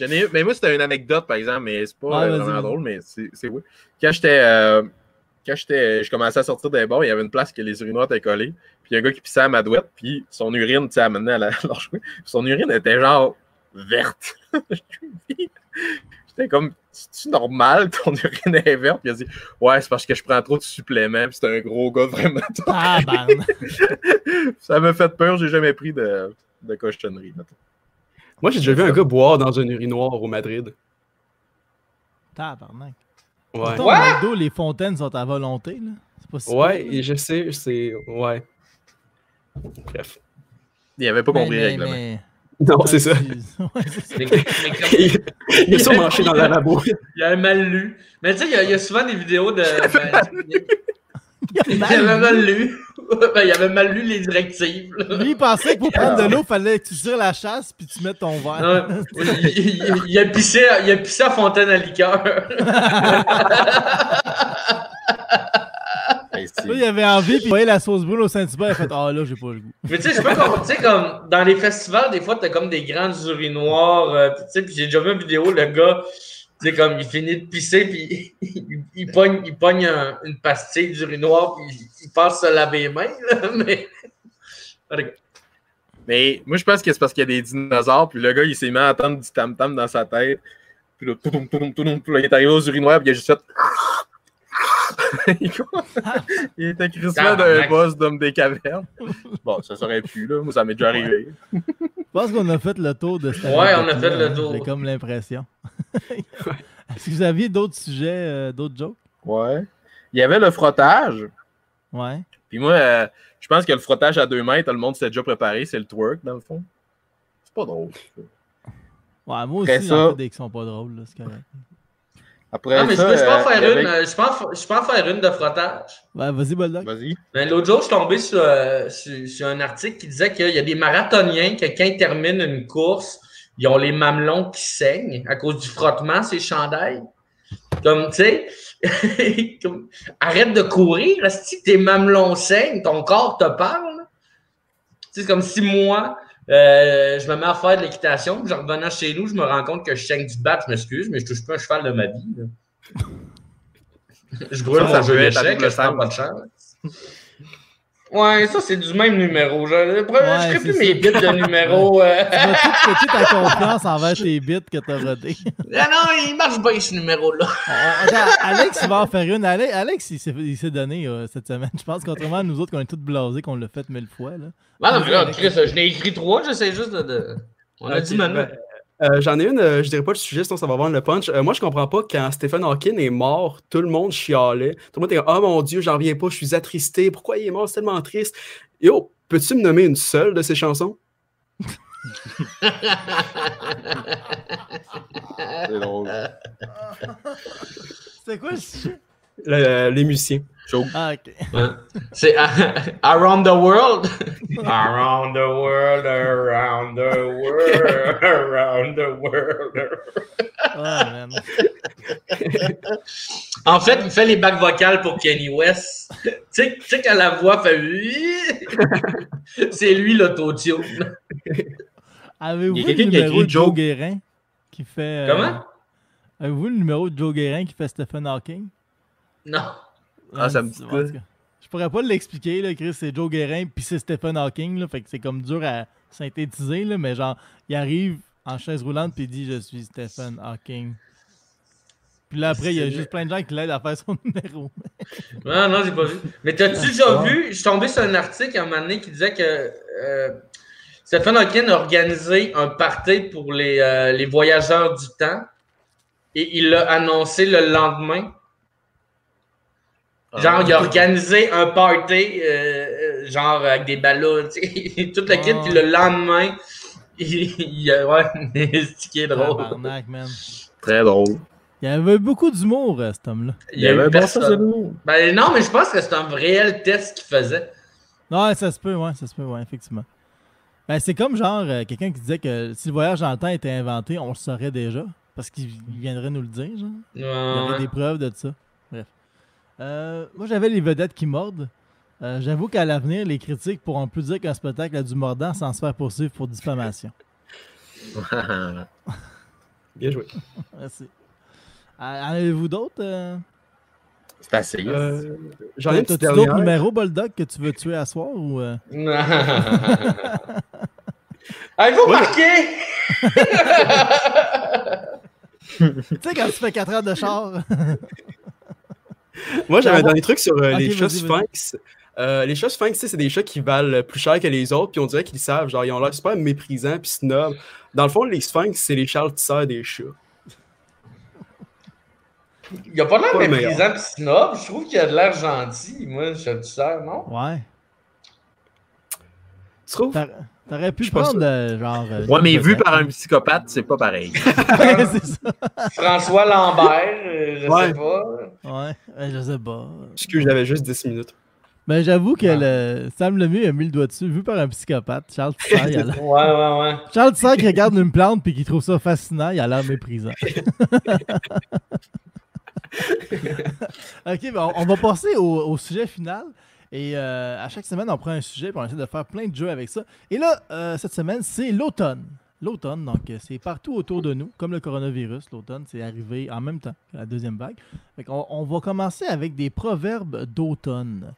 Ai- mais moi, c'était une anecdote, par exemple, mais c'est pas Ouais, vas-y, vraiment drôle, mais c'est c'est oui. Quand j'étais. Quand j'étais. Je commençais à sortir des bars, il y avait une place que les urinoirs étaient collés. Puis il y a un gars qui pissait à ma douette, puis son urine, tu sais, amenait à la, leur jouer. Son urine était genre verte. J'étais comme, c'est-tu normal? Que ton urine est verte? Puis il a dit, ouais, c'est parce que je prends trop de suppléments, puis c'était un gros gars vraiment. Tabarnak. Ça m'a fait peur, j'ai jamais pris de, de cochonnerie. mettons. Moi, j'ai déjà vu un gars boire dans un urinoir au Madrid. Tabarnak. Ouais. Pourtant, les fontaines sont à volonté. Là. C'est pas si Ouais, je sais, c'est. Ouais. Bref. Il avait pas compris Mais- le règlement. mais- Non, c'est ça. Ouais, mais comme- Il a sûrement marché dans le lavabo. Il a mal lu. Mais tu sais, il y a- il y, a souvent des vidéos de. il lu. mal lu. Ben, il avait mal lu les directives. là. Lui, il pensait que pour prendre de l'eau, fallait que tu tires la chasse puis tu mettes ton verre. Non, il, il- il a pissé, il a pissé à fontaine à liqueur. Hey, Là, il avait envie, puis il voyait la sauce brune au Saint-Hubert, il a fait Ah là, j'ai pas le goût. Mais tu sais, je peux comprendre. Tu sais, comme dans les festivals, des fois, t'as comme des grandes urinoirs. euh, tu sais, puis j'ai déjà vu une vidéo, le gars, sais, comme il finit de pisser, puis il, pogne, il pogne un- une pastille d'urinoir, puis il, passe se laver les mains, mais. Mais moi, je pense que c'est parce qu'il y a des dinosaures, puis le gars, il s'est mis à entendre du tam-tam dans sa tête. Puis là, il est arrivé aux urinoirs, puis il a juste fait. il était crissement d'un boss d'homme des cavernes. Bon, ça serait pu, là. Moi, ça m'est déjà arrivé. Je pense qu'on a fait le tour de cette Ouais, on a fait le tour. J'ai comme l'impression. Est-ce que vous aviez d'autres sujets, euh, d'autres jokes? Ouais. Il y avait le frottage. Ouais. Puis moi, euh, je pense que le frottage à deux mètres, le monde s'est déjà préparé. C'est le twerk, dans le fond. C'est pas drôle. Ouais, moi Après aussi, ça- j'en fais des qui sont pas drôles, là, c'est correct. Après Non, mais je peux, je peux en euh, faire une. euh, Je peux en, fa- je peux en faire une de frottage. Ouais, vas-y, Bulldog. Vas-y. Mais L'autre jour, je suis tombé sur, euh, sur, sur un article qui disait qu'il y a des marathoniens que quand ils terminent une course, ils ont les mamelons qui saignent à cause du frottement, ces chandails. Comme, tu sais, arrête de courir, si tes mamelons saignent, ton corps te parle. C'est comme si moi, euh, je me mets à faire de l'équitation, puis je revenais chez nous, je me rends compte que je saigne du bat, je m'excuse, mais je touche pas un cheval de ma vie. là. je brûle Ça, ça mon jeu être à d'échecs, je prends pas de chance. Ouais, ça, c'est du même numéro. Je ne c'est plus mes bits de numéro. euh. Tu vas tout ta confiance envers tes bits que t'as rodés. Ah non, il marche bien, ce numéro-là. On- attends, Alex, il va en faire une. Ale- Alex, il s'est donné euh, cette semaine. Je pense, contrairement à nous autres, qu'on est tous blasés, qu'on l'a fait mille fois. Là. Ah non, mais là, Chris, je n'ai écrit trois, j'essaie juste de. de- On a dit maintenant. Euh, J'en ai une, euh, je dirais pas le sujet, sinon ça va vendre le punch. Euh, moi, je comprends pas quand Stephen Hawking est mort, tout le monde chialait. Tout le monde était comme Oh mon Dieu, j'en reviens pas, je suis attristé. Pourquoi il est mort? C'est tellement triste. Yo, peux-tu me nommer une seule de ses chansons? C'est drôle. C'est quoi le sujet? Le- les musiciens. Ah, ok. C'est Around the World. around the world, around the world, around the world. Ah, man. En fait, il fait les bacs vocales pour Kenny West. tu sais tu sais quand la voix fait. C'est lui l'autotune. Avez-vous Il y a le quelqu'un qui a numéro de Joe Joe. Guérin qui fait. euh, Comment? Avez-vous le numéro de Joe Guérin qui fait Stephen Hawking? Non. Ah, ça me dit quoi? Je pourrais pas l'expliquer, là, Chris. C'est Joe Guérin, puis c'est Stephen Hawking, là. Fait que c'est comme dur à synthétiser, là. Mais genre, il arrive en chaise roulante, puis il dit Je suis Stephen Hawking. Puis là, après, il y a juste plein de gens qui l'aident à faire son numéro. Non, non, j'ai pas vu. Mais t'as-tu déjà vu? Je suis tombé sur un article à un moment donné qui disait que euh, Stephen Hawking a organisé un party pour les, euh, les voyageurs du temps et il l'a annoncé le lendemain. Genre, il a organisé un party, euh, euh, genre avec des ballons, tu sais, toute la kit, Ah. puis le lendemain, il, il a. Ouais, c'est qui est drôle. Tabarnak, man. Très drôle. Il y avait beaucoup d'humour, euh, cet homme-là. Il y a eu un bon personne. sens de l'humour. Ben non, mais je pense que c'est un réel test qu'il faisait. Ouais, ça se peut, ouais, ça se peut, ouais, effectivement. Ben, c'est comme genre euh, quelqu'un qui disait que si le voyage dans le temps était inventé, on le saurait déjà. Parce qu'il il viendrait nous le dire, genre. Il y aurait Ouais. des preuves de ça. Bref. Euh, moi, j'avais les vedettes qui mordent. Euh, J'avoue qu'à l'avenir, les critiques pourront plus dire qu'un spectacle a du mordant sans se faire poursuivre pour diffamation. Bien joué. Merci. Euh, en avez-vous d'autres? euh? C'est assez. Euh, J'en ai T'as-tu d'autres numéros, Bulldog, que tu veux tuer à soir? Ou, euh? Avez-vous marqué? tu sais, quand tu fais 4 heures de char. Moi, j'avais un dernier truc sur euh, Ok, les chats sphinx. Euh, les chats sphinx, tu sais, c'est des chats qui valent plus cher que les autres, puis on dirait qu'ils savent. Genre, ils ont l'air super méprisants puis snob. Dans le fond, les sphinx, c'est les Charles Tisseur des chats. Il a pas l'air méprisant pis snob. Je trouve qu'il a de l'air gentil. Moi, je suis ça, non? Ouais. Tu trouves? T'a- T'aurais pu prendre, euh, genre. euh, Ouais, mais vu par un psychopathe, c'est pas pareil. Ouais, c'est ça. François Lambert, euh, je Ouais. sais pas. Ouais, ouais, je sais pas. Excuse, j'avais juste 10 minutes. Ben, j'avoue que le Sam Lemieux a mis le doigt dessus, vu par un psychopathe. Charles Tissard, il a l'air- Ouais, ouais, ouais. Charles Tissard qui regarde une plante puis qui trouve ça fascinant, il a l'air méprisant. ok, ben on, on va passer au, au sujet final. Et euh, à chaque semaine, on prend un sujet puis on essaie de faire plein de jeux avec ça. Et là, euh, cette semaine, c'est l'automne. L'automne, donc euh, c'est partout autour de nous, comme le coronavirus. L'automne, c'est arrivé en même temps que la deuxième vague. Fait qu'on- on va commencer avec des proverbes d'automne.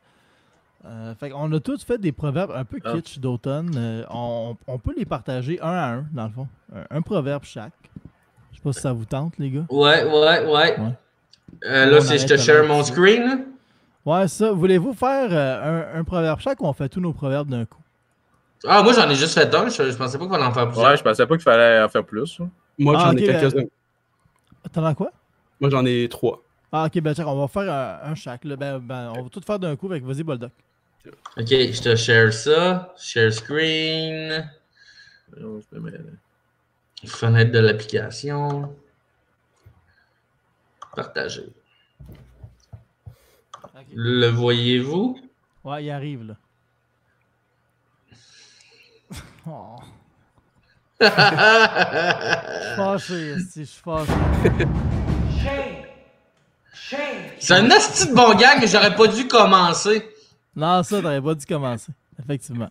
Euh, fait on a tous fait des proverbes un peu Ah. kitsch d'automne. On, on peut les partager un à un, dans le fond. Un, un proverbe chaque. Je sais pas si ça vous tente, les gars. Ouais, ouais, ouais. Ouais. Euh, On là, c'est je te share mon screen. Ouais, ça. Voulez-vous faire euh, un, un proverbe chaque ou on fait tous nos proverbes d'un coup? Ah, moi, j'en ai juste fait un. Je, je pensais pas qu'on allait en faire plusieurs. Ouais, je pensais pas qu'il fallait en faire plus. hein. Moi, Ah, j'en ai quelques-uns. T'en as quoi? Moi, j'en ai trois. Ah, ok, ben check, on va faire un, un chaque. là. Ben, ben, on va tout faire d'un coup. Avec vas-y, Boldoc. Ok, je te share ça. Share screen. Fenêtre de l'application. Partager. Le voyez-vous? Ouais, il arrive, là. Oh, je suis fâché, je suis fâché. Shame. C'est un asti de bon gag, mais j'aurais pas dû commencer. Non, ça, t'aurais pas dû commencer. Effectivement.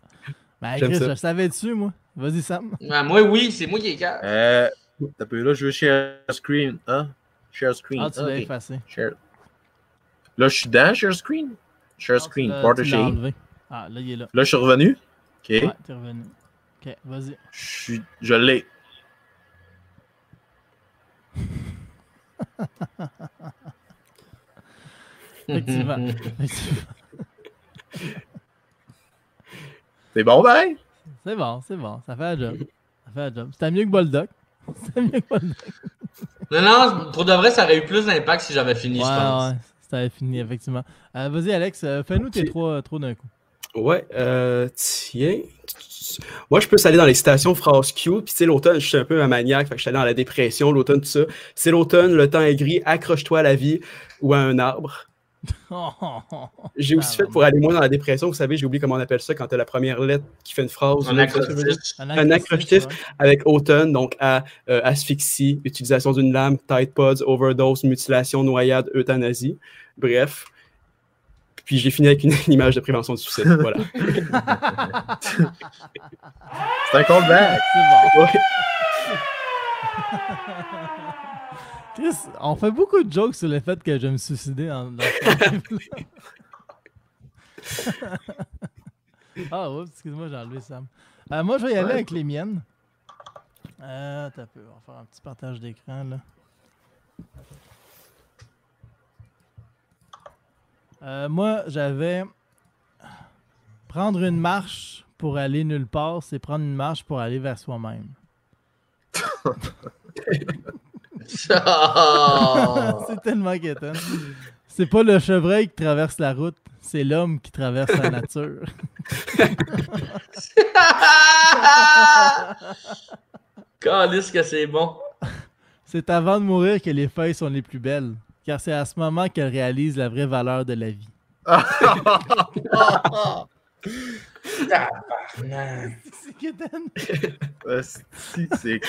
Ben, Chris, je savais dessus, moi. Vas-y, Sam. Ouais, moi, oui, c'est moi qui ai calme. Euh, t'as peu là, je veux share screen. Hein? Share screen. Ah, tu l'as effacé. Share. Là, je suis dans share screen. Share screen, Ah, porter shade. Ah, là, il est là. Là, je suis revenu. Ok. Ouais, t'es revenu. Ok, vas-y. Je suis. Je l'ai. Effectivement. Effectivement. C'est bon, ben? C'est bon, c'est bon. Ça fait la job. Ça fait la job. C'était mieux que Boldock. C'était mieux que Boldock. Non, non, pour de vrai, ça aurait eu plus d'impact si j'avais fini, Ouais, je pense. ouais. C'était fini, effectivement. Euh, Vas-y, Alex, euh, fais-nous tes Ok. trois, d'un coup. Ouais, euh, tiens. Moi, je peux aller dans les citations phrases cute. Puis, tu sais, l'automne, je suis un peu un maniaque. Fait que je suis allé dans la dépression, l'automne, tout ça. C'est l'automne, le temps est gris, accroche-toi à la vie ou à un arbre. J'ai aussi fait pour aller moins dans la dépression. Vous savez, j'ai oublié comment on appelle ça quand tu as la première lettre qui fait une phrase. Un acrostiche. Un acrostiche. ouais. Avec automne, donc à euh, asphyxie, utilisation d'une lame, Tide Pods, overdose, mutilation, noyade, euthanasie. Bref. Puis j'ai fini avec une, une image de prévention du suicide. Voilà. C'est un callback. C'est bon. Ouais. Chris, on fait beaucoup de jokes sur le fait que je me suis suicidé en, dans ce livre-là. Ah, oups, excuse-moi, j'ai enlevé Sam. Euh, moi, je vais y aller avec les miennes. Euh, t'as peu, on va faire un petit partage d'écran, là. Euh, moi, j'avais prendre une marche pour aller nulle part, c'est prendre une marche pour aller vers soi-même. Oh. c'est tellement quétaine. C'est pas le chevreuil qui traverse la route, c'est l'homme qui traverse la nature. Calisse que c'est bon. C'est avant de mourir que les feuilles sont les plus belles, car c'est à ce moment qu'elles réalisent la vraie valeur de la vie. C'est.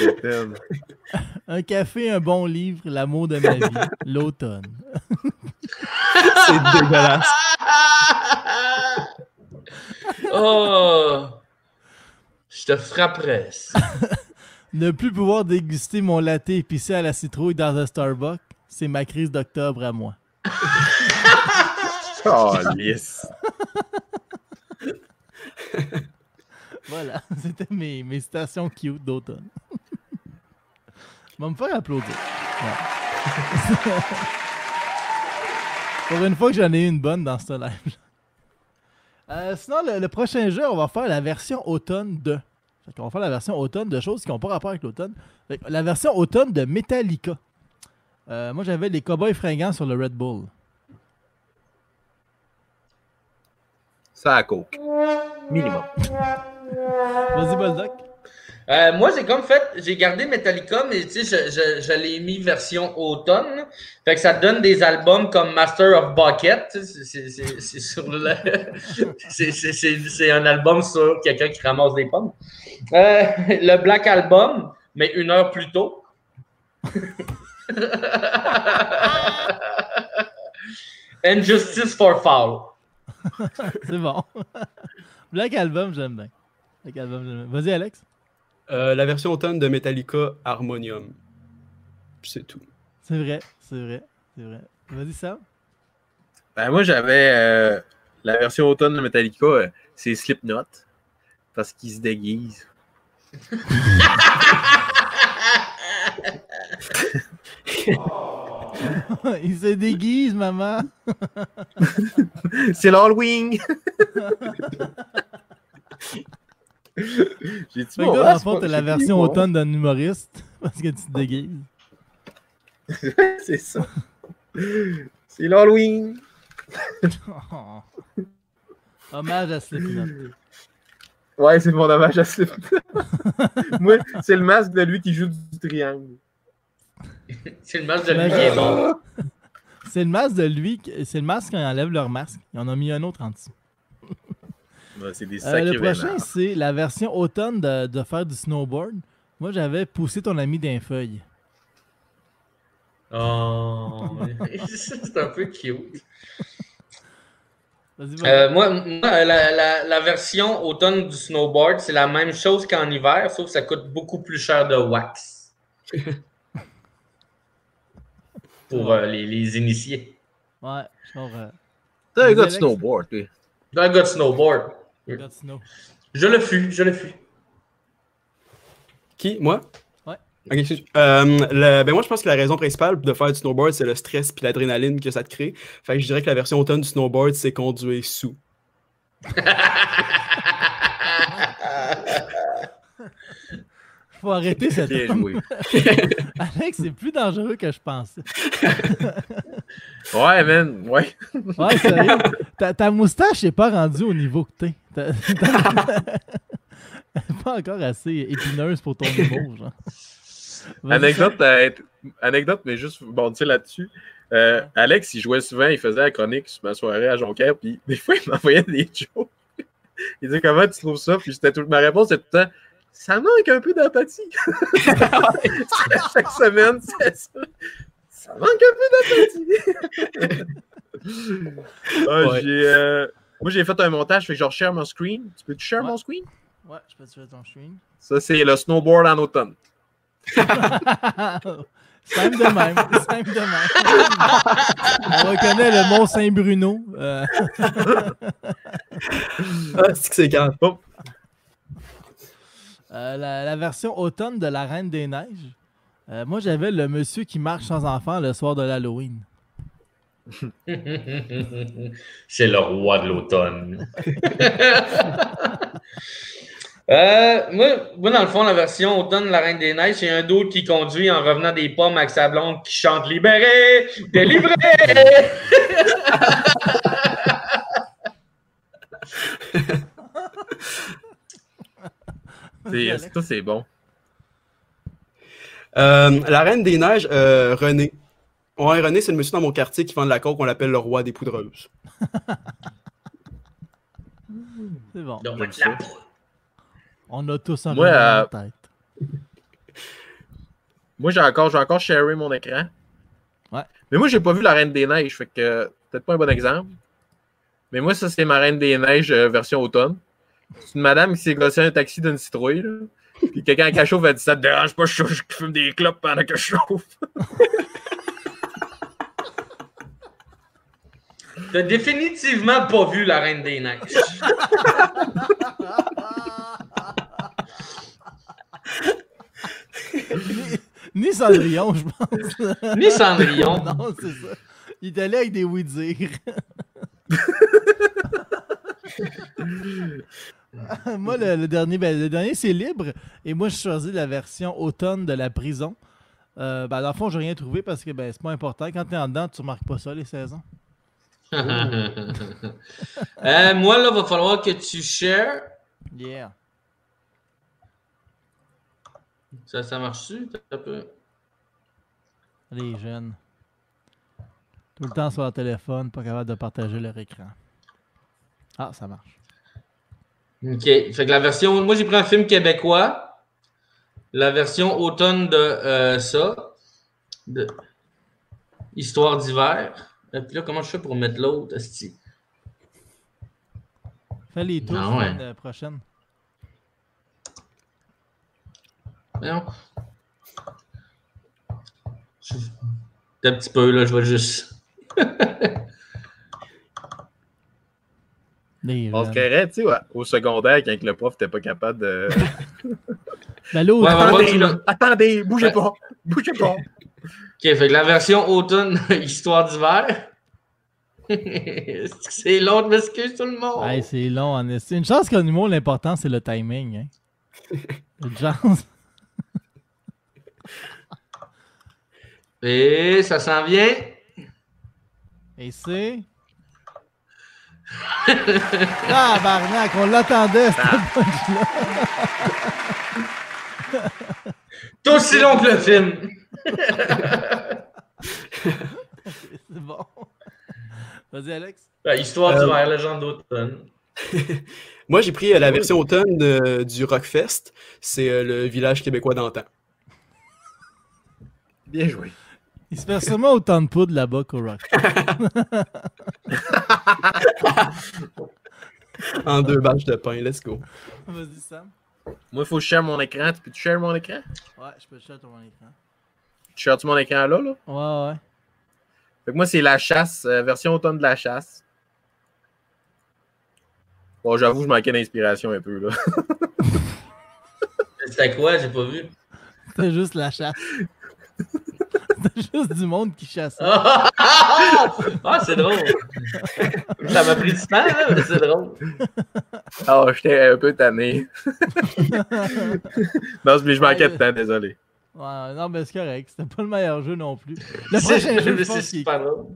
Un café, un bon livre, l'amour de ma vie, l'automne. C'est dégueulasse. oh. Je te frapperais. Ne plus pouvoir déguster mon latte épicé à la citrouille dans un Starbucks, c'est ma crise d'octobre à moi. Oh, lisse. Voilà, c'était mes, mes citations cute d'automne. Je vais me faire applaudir. Ouais. Pour une fois que j'en ai une bonne dans ce live. Euh, sinon, le, prochain jeu, on va faire la version automne de. Qu'on va faire la version automne de choses qui n'ont pas rapport avec l'automne. La version automne de Metallica. Euh, moi, j'avais les cowboys fringants sur le Red Bull. Ça à coke. Minimum. Vas-y, Boldoc. Euh, moi, j'ai comme fait, j'ai gardé Metallica, mais tu sais, je, je, je l'ai mis version automne. Fait que ça te donne des albums comme Master of Bucket. c'est- sur le. un album sur quelqu'un qui ramasse des pommes. Euh, le Black Album, mais une heure plus tôt. And Justice for Foul. C'est bon. Black Album, j'aime bien. Black Album, j'aime bien. Vas-y, Alex. Euh, la version automne de Metallica Harmonium. Puis C'est tout. C'est vrai, c'est vrai, c'est vrai. Vas-y, Sam. Ben, moi, j'avais euh, la version automne de Metallica, euh, c'est Slipknot. Parce qu'il se déguise. Il se déguise, maman. C'est l'Halloween! J'ai dit, Fait le fond, t'as la version automne d'un humoriste parce que tu te déguises. C'est ça. C'est l'Halloween! Hommage à Slipknot. Ouais, c'est mon hommage à Slipknot. Moi, c'est le masque de lui qui joue du triangle. C'est le match de lui qui est bon. C'est le masque de lui, qui- c'est le masque quand ils enlèvent leur masque. Ils en ont mis un autre en dessous. Ouais, c'est des Euh, le prochain, c'est la version automne de, de faire du snowboard. Moi, j'avais poussé ton ami d'un feuille. Oh, c'est un peu cute. Euh, moi, moi, la, la- la version automne du snowboard, c'est la même chose qu'en hiver, sauf que ça coûte beaucoup plus cher de wax. Pour euh, les, les initiés. Ouais, je comprends. T'es un gars de snowboard, toi. Un gars de snowboard. Snow. Je le fus, je le fus. Qui? Moi? Ouais. Ok, excuse. Euh, le- ben moi, je pense que la raison principale de faire du snowboard, c'est le stress puis l'adrénaline que ça te crée. Fait que je dirais que la version automne du snowboard, c'est conduire sous. Faut arrêter cette Bien joué. Alex, c'est plus dangereux que je pensais. Ouais, man. Ouais. Ouais, sérieux? Ta, ta moustache n'est pas rendue au niveau que t'es. Elle est pas encore assez épineuse pour ton humour, genre. Anecdote, euh, anecdote, mais juste bon, tu sais, là-dessus. Euh, Alex, il jouait souvent, il faisait la chronique sur ma soirée à Jonquière, puis des fois, il m'envoyait des jokes. Il disait Comment tu trouves ça? Puis c'était tout... ma réponse, c'était tout le temps Ça manque un peu d'empathie. Chaque semaine, c'est ça. Ça manque un peu d'empathie. Ah, Ouais. j'ai, euh, Moi, j'ai fait un montage, fait que je share mon screen. Tu peux-tu share Ouais. mon screen? Ouais, je peux te faire ton stream. Ça, c'est le snowboard en automne. Simple de même. Simple de même. On reconnaît le Mont Saint-Bruno. Euh, Ah, c'est que c'est calme. Euh, la, la version automne de la Reine des Neiges. Euh, moi, j'avais le monsieur qui marche sans enfant le soir de l'Halloween. c'est le roi de l'automne. Euh, moi, moi, dans le fond, la version automne de la Reine des Neiges, c'est un d'autre qui conduit en revenant des pommes avec sa blonde qui chante Libéré, délivré. Ça, c'est bon? Euh, la Reine des Neiges, euh, René. Ouais, René, c'est le monsieur dans mon quartier qui vend de la coke qu'on l'appelle le roi des poudreuses. C'est bon. Donc, la. On a tous un Moi, euh, en tête. Moi, j'ai encore, j'ai encore sharé mon écran. Ouais. Mais moi, j'ai pas vu la Reine des Neiges, fait que peut-être pas un bon exemple. Mais moi, ça, c'est ma Reine des Neiges euh, version automne. C'est une madame qui s'est gossé un taxi d'une citrouille, là. Puis quelqu'un à chauffe a dit Ça te dérange pas, je, je fume des clopes pendant que je chauffe. T'as définitivement pas vu la Reine des Neiges. Ni Cendrillon, je pense. Ni Cendrillon. non, c'est ça. Il est allé avec des oui-dire. moi, le, le dernier, ben, le dernier c'est libre. Et moi, je choisis la version automne de la prison. Euh, ben, dans le fond, j'ai rien trouvé parce que ben, c'est pas important. Quand tu es en dedans, tu remarques pas ça, les saisons. Euh, moi, là, va falloir que tu shares. Yeah. Ça, ça marche-tu? Un peu? Les jeunes. Tout le temps sur leur téléphone, pas capable de partager leur écran. Ah, ça marche. OK. Fait que la version. Moi, j'ai pris un film québécois. La version automne de euh, ça. De Histoire d'hiver. Et puis là, comment je fais pour mettre l'autre, esti? Fais les tours Ah ouais. semaine, euh, prochaine. Non. Je- Un petit peu, là, je vais juste. On se jeunes. créerait, tu sais, ouais, au secondaire, quand le prof n'était pas capable de. Ben là, Ouais, attendez, là, attendez, bougez Ouais. pas, bougez pas. OK, fait que la version automne, histoire d'hiver. c'est long, je m'excuse tout le monde. Hey, c'est long, en. Une chance qu'en humour, l'important, c'est le timing. Hein. Une chance. Et ça s'en vient. Et c'est. Ah, barnac, on l'attendait, cette punch-là. Tout aussi long que le film. C'est bon. Vas-y, Alex. Histoire Euh, d'hiver, légende d'automne. Moi, j'ai pris euh, la version automne de- du Rockfest. C'est euh, le village québécois d'antan. Bien joué. Il se fait sûrement autant de poudre là-bas qu'au Rock. En deux bâches de pain, let's go. Vas-y, Sam. Moi, il faut que je share mon écran. Tu peux-tu share mon écran? Ouais, je peux te share ton écran. Tu shares-tu mon écran là, là? Ouais, ouais. Fait que moi, c'est la chasse, euh, version automne de la chasse. Bon, j'avoue, je manquais d'inspiration un peu, là. C'était quoi? J'ai pas vu. C'était juste la chasse. Juste du monde qui chasse. Ah, ah, c'est drôle. Ça m'a pris du temps, là, mais c'est drôle. Ah, j'étais un peu tanné. non, mais je manquais de temps, désolé. Ouais, non, mais c'est correct. C'était pas le meilleur jeu non plus. Le prochain jeu, je c'est pense, super drôle.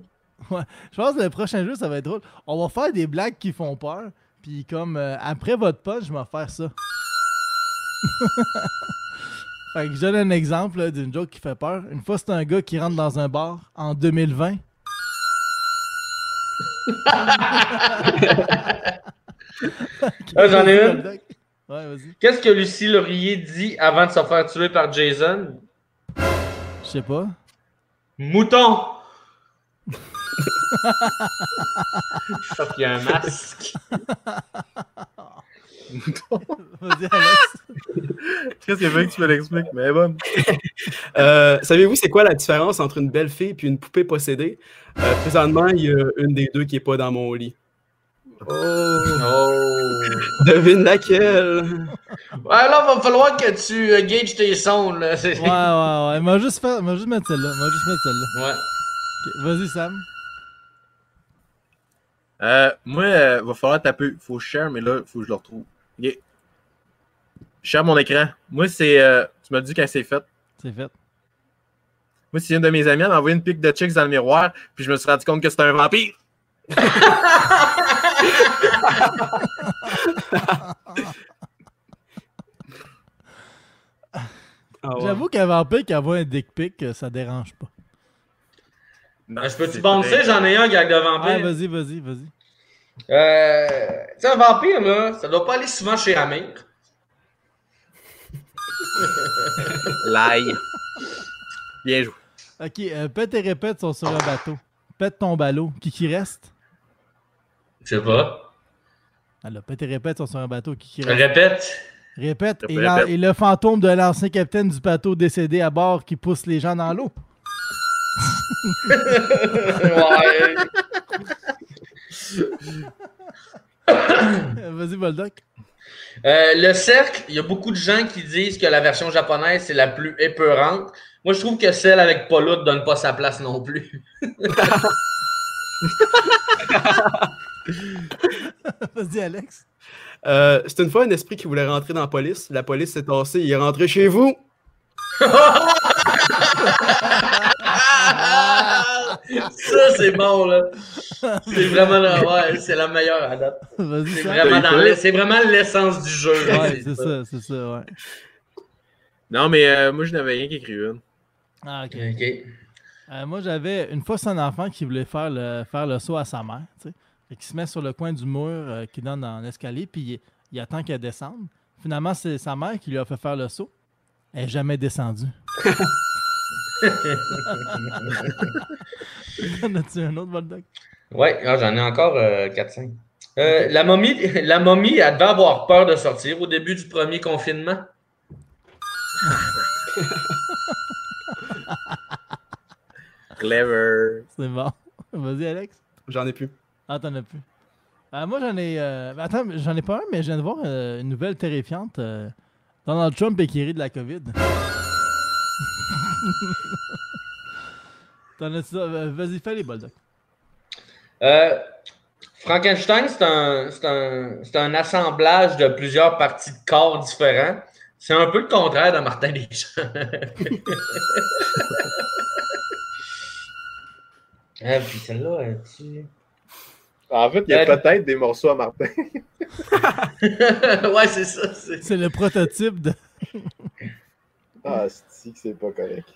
je pense que le prochain jeu, ça va être drôle. On va faire des blagues qui font peur. Puis comme euh, après votre punch, je vais faire ça. Fait que je donne un exemple d'une joke qui fait peur. Une fois, c'est un gars qui rentre dans un bar en 2020. Ah, j'en ai une? Ouais, vas-y. Qu'est-ce que Lucie Laurier dit avant de se faire tuer par Jason? Je sais pas. Mouton! Sauf qu'il y a un masque. Vas-y, Alex. Qu'est-ce que veux que tu me l'expliques? Mais bon. Euh, Savez-vous, c'est quoi la différence entre une belle fille et une poupée possédée? Euh, présentement, il y a une des deux qui n'est pas dans mon lit. Oh! Devine laquelle? Ouais, là, va falloir que tu euh, gages tes sons, là. Ouais, ouais, ouais. M'a juste, fait... juste mettre celle-là. M'a juste mettre celle-là. Ouais. Vas-y, Sam. Euh, moi, euh, va falloir taper. Faut share, mais là, faut que je le retrouve. Je share mon écran. Moi, c'est. euh, tu m'as dit quand c'est fait. C'est fait. Moi, c'est une de mes amies, elle m'a envoyé une pique de chicks dans le miroir, puis je me suis rendu compte que c'était un vampire. Ah ouais. J'avoue qu'un vampire qui envoie un dick pic, euh, ça dérange pas. Ben, je peux-tu très- J'en ai un gag de vampire. vas-y, vas-y, vas-y. Euh, tu sais, un vampire, là, ça doit pas aller souvent chez Amir. L'ail. Bien joué. Ok, euh, pète et répète sont sur un bateau. Pète ton ballot. Qui qui reste? Je sais pas. Alors, pète et répète sont sur un bateau. Qui qui reste? Répète. Répète. Et, Répète. la- et le fantôme de l'ancien capitaine du bateau décédé à bord qui pousse les gens dans l'eau. ouais. Euh, Vas-y, Boldoc. Euh, le cercle, il y a beaucoup de gens qui disent que la version japonaise, c'est la plus épeurante. Moi, je trouve que celle avec Paulo ne donne pas sa place non plus. Vas-y, Alex. Euh, c'est une fois un esprit qui voulait rentrer dans la police. La police s'est tassée, il est rentré chez vous. Ça, c'est bon, là. C'est vraiment la, ouais, c'est la meilleure à date. C'est vraiment, l'essence du jeu. là, Ouais, c'est ça, c'est ça, ouais. Non, mais euh, moi, je n'avais rien qui écrit une. Ah, ok. Ok. Euh, moi, j'avais une fois c'est un enfant qui voulait faire le, faire le saut à sa mère, tu sais. Fait qu'il se met sur le coin du mur euh, qui donne dans l'escalier, puis il, il attend qu'elle descende. Finalement, c'est sa mère qui lui a fait faire le saut. Elle n'est jamais descendue. En as-tu un autre, Boldoc? Ouais, ah, j'en ai encore 4-5. la, momie, la momie, elle devait avoir peur de sortir au début du premier confinement. Clever. C'est bon. Vas-y, Alex. J'en ai plus. Ah, t'en as plus. Euh, moi, j'en ai. euh, Attends, j'en ai pas un, mais je viens de voir euh, une nouvelle terrifiante. euh, Donald Trump est qui rit de la COVID. T'en as-tu euh, Vas-y, fais les Boldoc. Euh, Frankenstein, c'est un, c'est un, c'est un assemblage de plusieurs parties de corps différents. C'est un peu le contraire de Martin Deschamps. ah, puis celle-là, elle tu... En fait, il y a Euh, peut-être des morceaux à Martin. ouais, c'est ça. c'est- C'est le prototype de. Ah, c'est que c'est pas correct.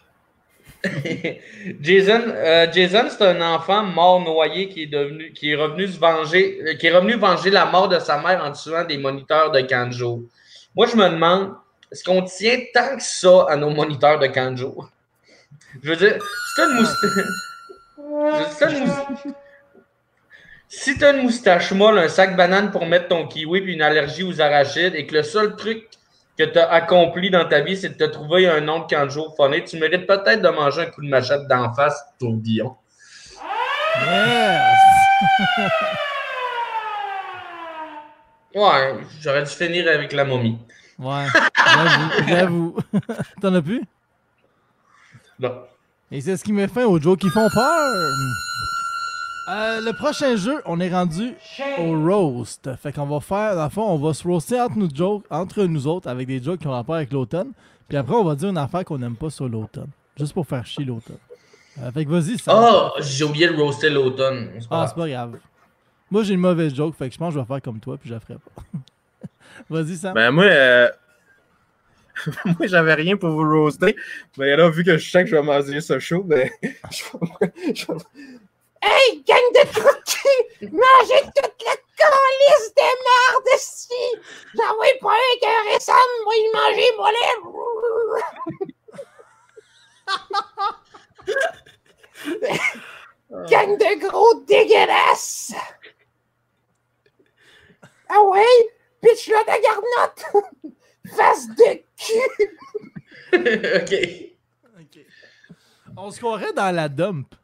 Jason, euh, Jason c'est un enfant mort noyé qui est revenu se venger, euh, qui est revenu venger la mort de sa mère en tuant des moniteurs de Kanjo. Moi, je me demande, est-ce qu'on tient tant que ça à nos moniteurs de Kanjo? Je veux dire, si t'as une moustache. Si une moustache. Si t'as une moustache molle, un sac banane pour mettre ton kiwi puis une allergie aux arachides et que le seul truc que tu as accompli dans ta vie, c'est de te trouver un nombre 40 jours phoné, tu mérites peut-être de manger un coup de machette d'en face tourbillon. Yes! Ouais, j'aurais dû finir avec la momie. Ouais, j'avoue, j'avoue. T'en as plus? Non. Et c'est ce qui met fin aux jokes qui font peur. Euh, le prochain jeu, on est rendu au roast. Fait qu'on va faire, dans le fond, on va se roaster entre nous, jokes, entre nous autres avec des jokes qui ont rapport avec l'automne. Puis après, on va dire une affaire qu'on n'aime pas sur l'automne. Juste pour faire chier l'automne. Euh, fait que vas-y, ça. Oh, j'ai oublié de roaster l'automne. C'est pas Ah, grave. c'est pas grave. Moi, j'ai une mauvaise joke, fait que je pense que je vais faire comme toi, puis je la ferai pas. vas-y, Sam. Ben, moi, euh, moi, j'avais rien pour vous roaster. Mais là, vu que je sais que je vais manger ce show, ben, je- je- Hey, gang de trucs! Mangez toute la calice de merde ici! J'en vois pas un qu'un récent, moi, il mangeait moi Gang de gros dégueulasses! Ah ouais? Pitch là ta garnotte! Face de cul! ok. Ok. On se croirait dans la dump.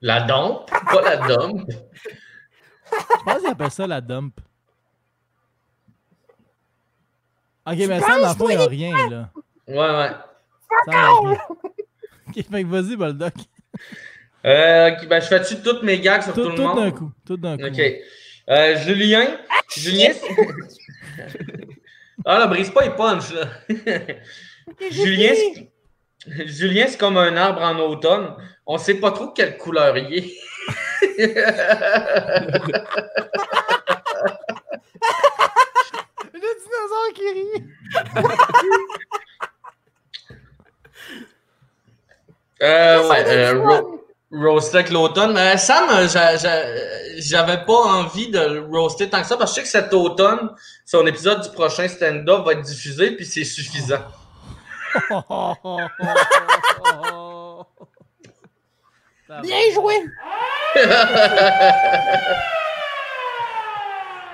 La dompe, pas la dompe. Je pense qu'ils appellent ça la dump. Ok, mais Sam, dans le fond, il n'y a rien, là. Ouais, ouais. Ok, fait que vas-y, Boldoc. Euh, ok, ben, je fais-tu toutes mes gags sur tout, Tout, le tout monde? d'un coup. Tout d'un coup. Ok. Euh, Julien? Julien? c'est- ah, là, brise pas les punch, là. Julien, Julien, c'est comme un arbre en automne. On sait pas trop quelle couleur il est. Le dinosaure qui rit. Euh, ouais, euh, ro- roaster avec l'automne. Euh, Sam, euh, j'a- j'a- j'avais pas envie de le roaster tant que ça parce que je sais que cet automne, son épisode du prochain stand-up va être diffusé puis c'est suffisant. Bien joué!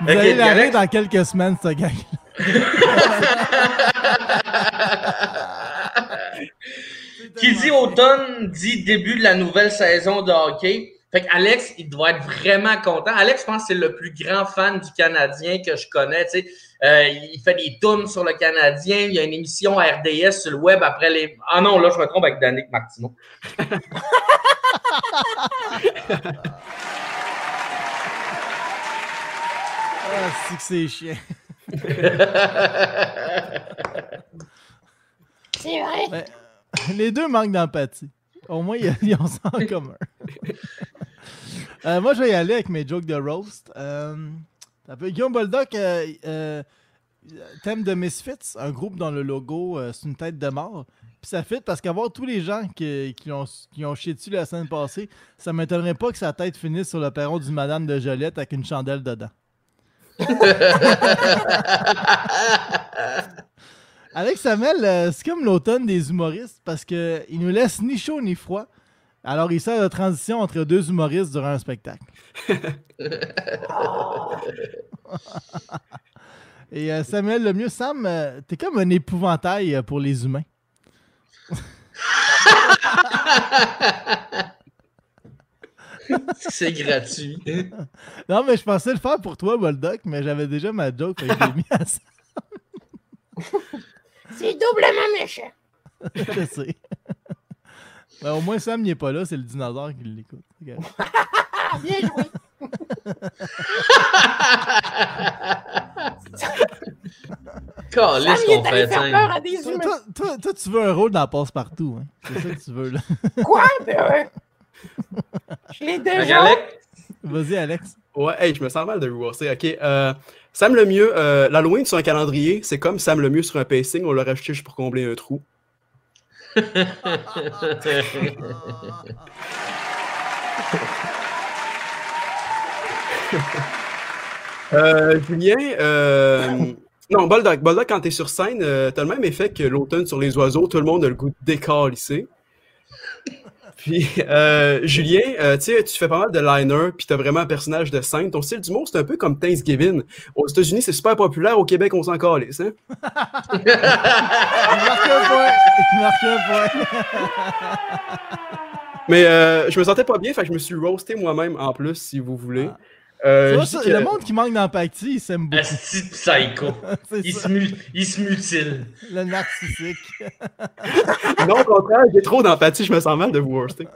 Vous Ok, allez l'arrêter dans quelques semaines, ce gars. Qui dit automne dit début de la nouvelle saison de hockey. Fait qu'Alex, il doit être vraiment content. Alex, je pense que c'est le plus grand fan du Canadien que je connais. tu sais. Euh, il fait des tunes sur le Canadien. Il y a une émission à RDS sur le web après les. Ah non, là, je me trompe avec Danick Martineau. Ah, c'est que c'est chiant. C'est vrai! Mais, les deux manquent d'empathie. Au moins, ils ils ont ça en commun. Euh, moi, je vais y aller avec mes jokes de roast. Euh, Guillaume Boldoc, euh, thème de Misfits, un groupe dont le logo, c'est une tête de mort. Puis ça fit parce qu'avoir tous les gens qui, qui, ont, qui ont chié dessus la semaine passée, ça m'étonnerait pas que sa tête finisse sur le perron du Madame de Joliette avec une chandelle dedans. Alex Hamel, c'est comme l'automne des humoristes parce qu'il nous laisse ni chaud ni froid. Alors, il sert de transition entre deux humoristes durant un spectacle. Et euh, Samuel Lemieux, Sam, euh, t'es comme un épouvantail euh, pour les humains. C'est gratuit. Non, mais je pensais le faire pour toi, Boldoc, mais j'avais déjà ma joke, que je l'ai mis à ça. C'est doublement méchant! Je sais. Ben, au moins, Sam n'est pas là, c'est le dinosaure qui l'écoute. Bien joué! Calisse qu'on fait faire à des Toi, humains! toi, toi- toi, tu veux un rôle dans Passe-Partout. Hein? C'est ça que tu veux, là. Quoi? Ben ouais! Je l'ai déjà! Vas-y, Alex. Ouais, hey, je me sens mal de rewarder. Ok, euh, Sam Lemieux, euh, l'Halloween sur un calendrier, c'est comme Sam Lemieux sur un pacing, on l'a racheté juste pour combler un trou. Euh, Julien, euh, Non, Boldock, quand t'es sur scène, euh, t'as le même effet que l'automne sur les oiseaux. Tout le monde a le goût de décalisser. Puis, euh, Julien, euh, tu tu fais pas mal de liner, puis t'as vraiment un personnage de scène. Ton style d'humour, c'est un peu comme Thanksgiving. Aux États-Unis, c'est super populaire. Au Québec, on s'en calisse, hein? Il marque un point. Il marque un point. Mais euh, je me sentais pas bien, fait que je me suis roasté moi-même en plus, si vous voulez. Euh, ça, que- Le monde qui manque d'empathie, il s'aime beaucoup. Asti psycho. Il se, mu- il se mutile. le narcissique. Non, au contraire, j'ai trop d'empathie, je me sens mal de vous roaster.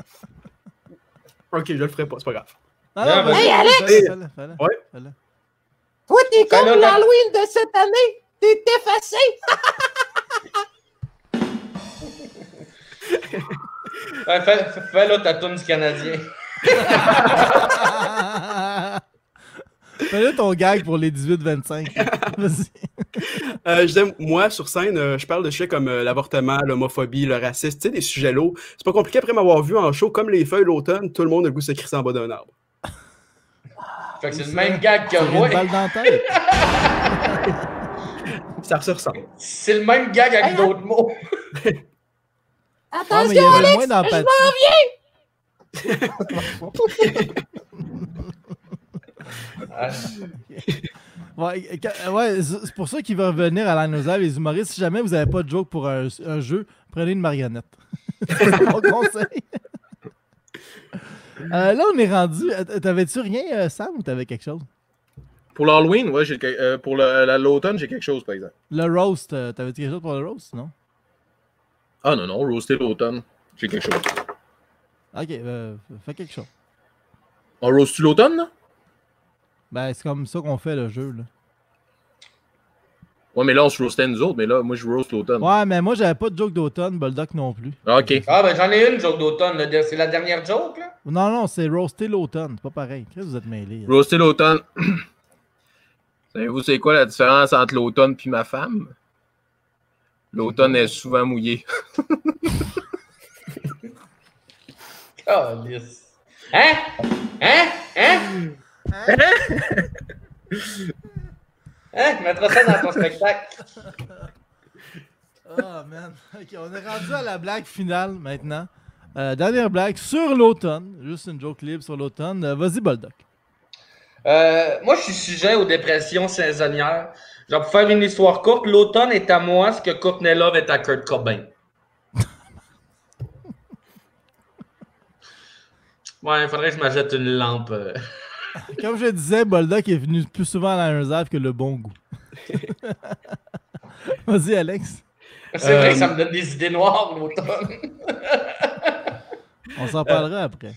Ok, je le ferai pas, c'est pas grave. Ah, Non, non, Hey, Alex! fallait, fallait, fallait, Ouais. fallait. Toi, t'es comme l'Halloween de cette année. T'es effacé. Ouais, fais, fais là ta tourne du Canadien. Fais-le ton gag pour les 18-25. Vas-y. Euh, je disais, moi, sur scène, euh, je parle de sujets comme euh, l'avortement, l'homophobie, le racisme, tu sais, des sujets lourds. C'est pas compliqué après m'avoir vu en show, comme les feuilles l'automne, tout le monde a le goût de se crisser en bas d'un arbre. Fait que c'est le même gag que moi. une balle dans la tête. Ça se ressemble. C'est le même gag avec d'autres mots. Ah, Attention, avait Alex, je d'empathie. Ah, Ouais, euh, ouais, c'est pour ça qu'il va revenir à la les humoristes. Si jamais vous n'avez pas de joke pour un, un jeu, prenez une marionnette. c'est mon conseil. Euh, là, on est rendu. euh, T'avais-tu rien, Sam, ou t'avais quelque chose? Pour l'Halloween, ouais, j'ai, euh, pour l'automne, j'ai quelque chose, par exemple. Le roast, euh, t'avais-tu quelque chose pour le roast, non? Ah non, non, roaster l'automne, j'ai quelque chose. Ok, fais quelque chose. On roast-tu l'automne, là? Ben, c'est comme ça qu'on fait le jeu, là. Ouais, mais là, on se roastait nous autres, mais là, moi, je roast l'automne. Ouais, mais moi, j'avais pas de joke d'automne, Bulldog non plus. Ah, Ok. Ah, ben j'en ai une joke d'automne. là. C'est la dernière joke, là? Non, non, c'est roaster l'automne, c'est pas pareil. Qu'est-ce que vous êtes mêlés? là? Roaster l'automne. Savez-vous, c'est quoi la différence entre l'automne puis ma femme? L'automne est souvent mouillé. Oh, lisse. Hein? Hein? Hein? Hein? Mettra ça dans ton spectacle. Ah, man. Ok, on est rendu à la blague finale maintenant. Euh, dernière blague sur l'automne. Juste une joke libre sur l'automne. Euh, Vas-y, Bulldog. Euh, moi, je suis sujet aux dépressions saisonnières. Genre, pour faire une histoire courte, l'automne est à moi ce que Courtney Love est à Kurt Cobain. ouais, il faudrait que je m'achète une lampe. Euh. Comme je disais, Bulldog est venu plus souvent à la réserve que le bon goût. Vas-y, Alex. C'est vrai Euh, que ça me donne des idées noires, l'automne. On s'en parlera après.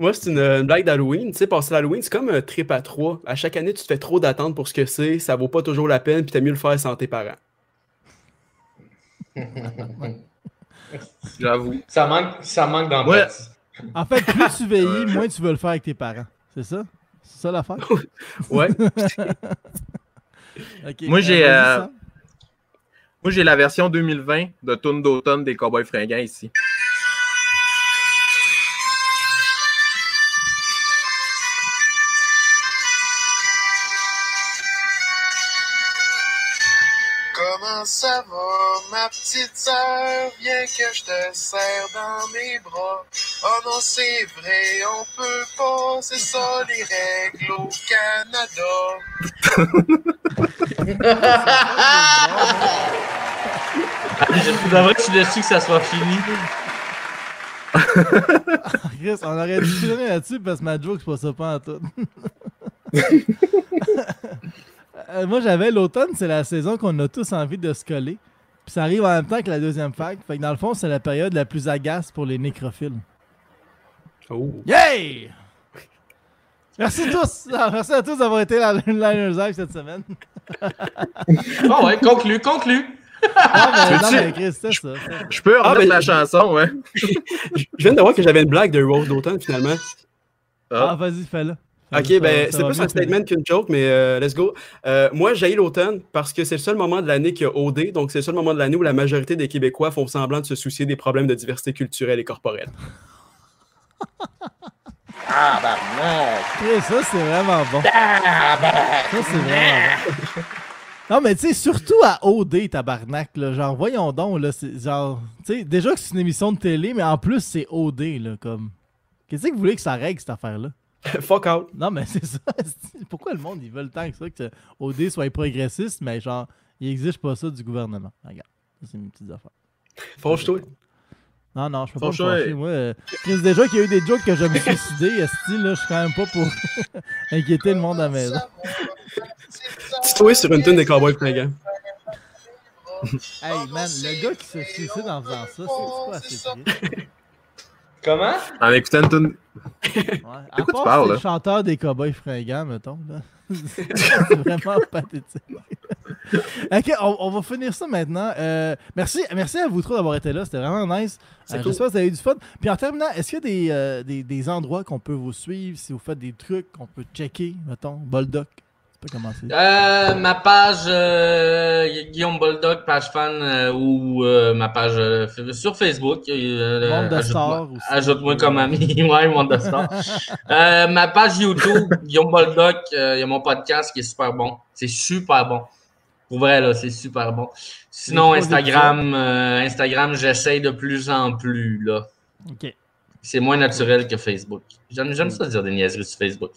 Moi, c'est une, une blague d'Halloween. Tu sais, passer l'Halloween, c'est comme un trip à trois. À chaque année, tu te fais trop d'attentes pour ce que c'est. Ça vaut pas toujours la peine, puis t'as mieux le faire sans tes parents. J'avoue. Ça manque, ça manque d'empathie. En fait, plus tu vieillis, moins tu veux le faire avec tes parents. C'est ça? C'est ça l'affaire? Ouais. Moi, j'ai, euh, Sam. Moi, j'ai la version 2020 de Tourne d'automne des Cowboys fringants ici. Comment ça va, ma petite sœur? Viens que je te serre dans mes bras. Oh non, c'est vrai, on peut pas, c'est ça les règles au Canada. Je devrais que je suis déçu que ça soit fini. Chris, on aurait dû finir là-dessus parce que ma joke, c'est pas ça pas en tout. Euh, moi, j'avais l'automne, c'est la saison qu'on a tous envie de se coller. Puis ça arrive en même temps que la deuxième vague. Fait que dans le fond, c'est la période la plus agace pour les nécrophiles. Oh. Yay! Merci tous! Ah, Merci à tous d'avoir été à la Liners Live cette semaine. Bon, ouais, conclu, conclu. Ah, mais, non, Veux-tu- mais Chris, c'était ça. ça. Je peux Ah, remettre ben- la chanson, ouais. Je viens de voir que j'avais une blague de Rose d'automne, finalement. Ah, Ah. vas-y, fais-le. Ok, ben c'est plus un statement qu'une joke, mais euh, let's go. Euh, moi, j'ai l'automne parce que c'est le seul moment de l'année qu'il y a OD, donc c'est le seul moment de l'année où la majorité des Québécois font semblant de se soucier des problèmes de diversité culturelle et corporelle. Chris, ça, c'est vraiment bon. Ça, c'est vraiment bon. Non, mais tu sais, surtout à OD, tabarnak, là. Genre, voyons donc, là. C'est genre. Tu sais, déjà que c'est une émission de télé, mais en plus, c'est OD, là. Comme. Qu'est-ce que vous voulez que ça règle, cette affaire-là? Fuck out. Non, mais c'est ça. c'est- Pourquoi le monde, ils veulent tant que ça que OD soit progressiste, mais genre, ils exigent pas ça du gouvernement. Regarde, ça, c'est une petite affaire. Fâche-toi. Non, non, je peux pas me fâcher. Moi, euh, Chris, déjà qu'il y a eu des jokes que je me suis suicidé, esti, là, je suis quand même pas pour inquiéter le monde à la maison. Dis-toi sur une tune des Cowboys fringants. Hey, man, le gars qui se suicide en faisant ça, c'est pas assez triste? Comment? En écoutant une tune. De quoi tu part parles, le chanteur des cowboys fringants, mettons. C'est vraiment pathétique. ok, on, on va finir ça maintenant. Euh, merci, merci à vous trois d'avoir été là. C'était vraiment nice. Euh, cool. J'espère que vous avez eu du fun. Puis en terminant, est-ce qu'il y a des, euh, des, des endroits qu'on peut vous suivre si vous faites des trucs qu'on peut checker, mettons, Boldoc? Tu peux commencer. Euh, ma page euh, Guillaume Boldoc, page fan, euh, ou ma page sur Facebook. Monde de ajoute-moi- Star aussi. Ajoute-moi comme ami. ouais, Monde de Star. Ma page YouTube, Guillaume euh, il y a mon podcast qui est super bon. C'est super bon. Pour vrai, là, c'est super bon. Sinon, Instagram, Instagram, j'essaye de plus en plus, là. Ok. C'est moins naturel que Facebook. J'aime, j'aime ça dire des niaiseries sur Facebook.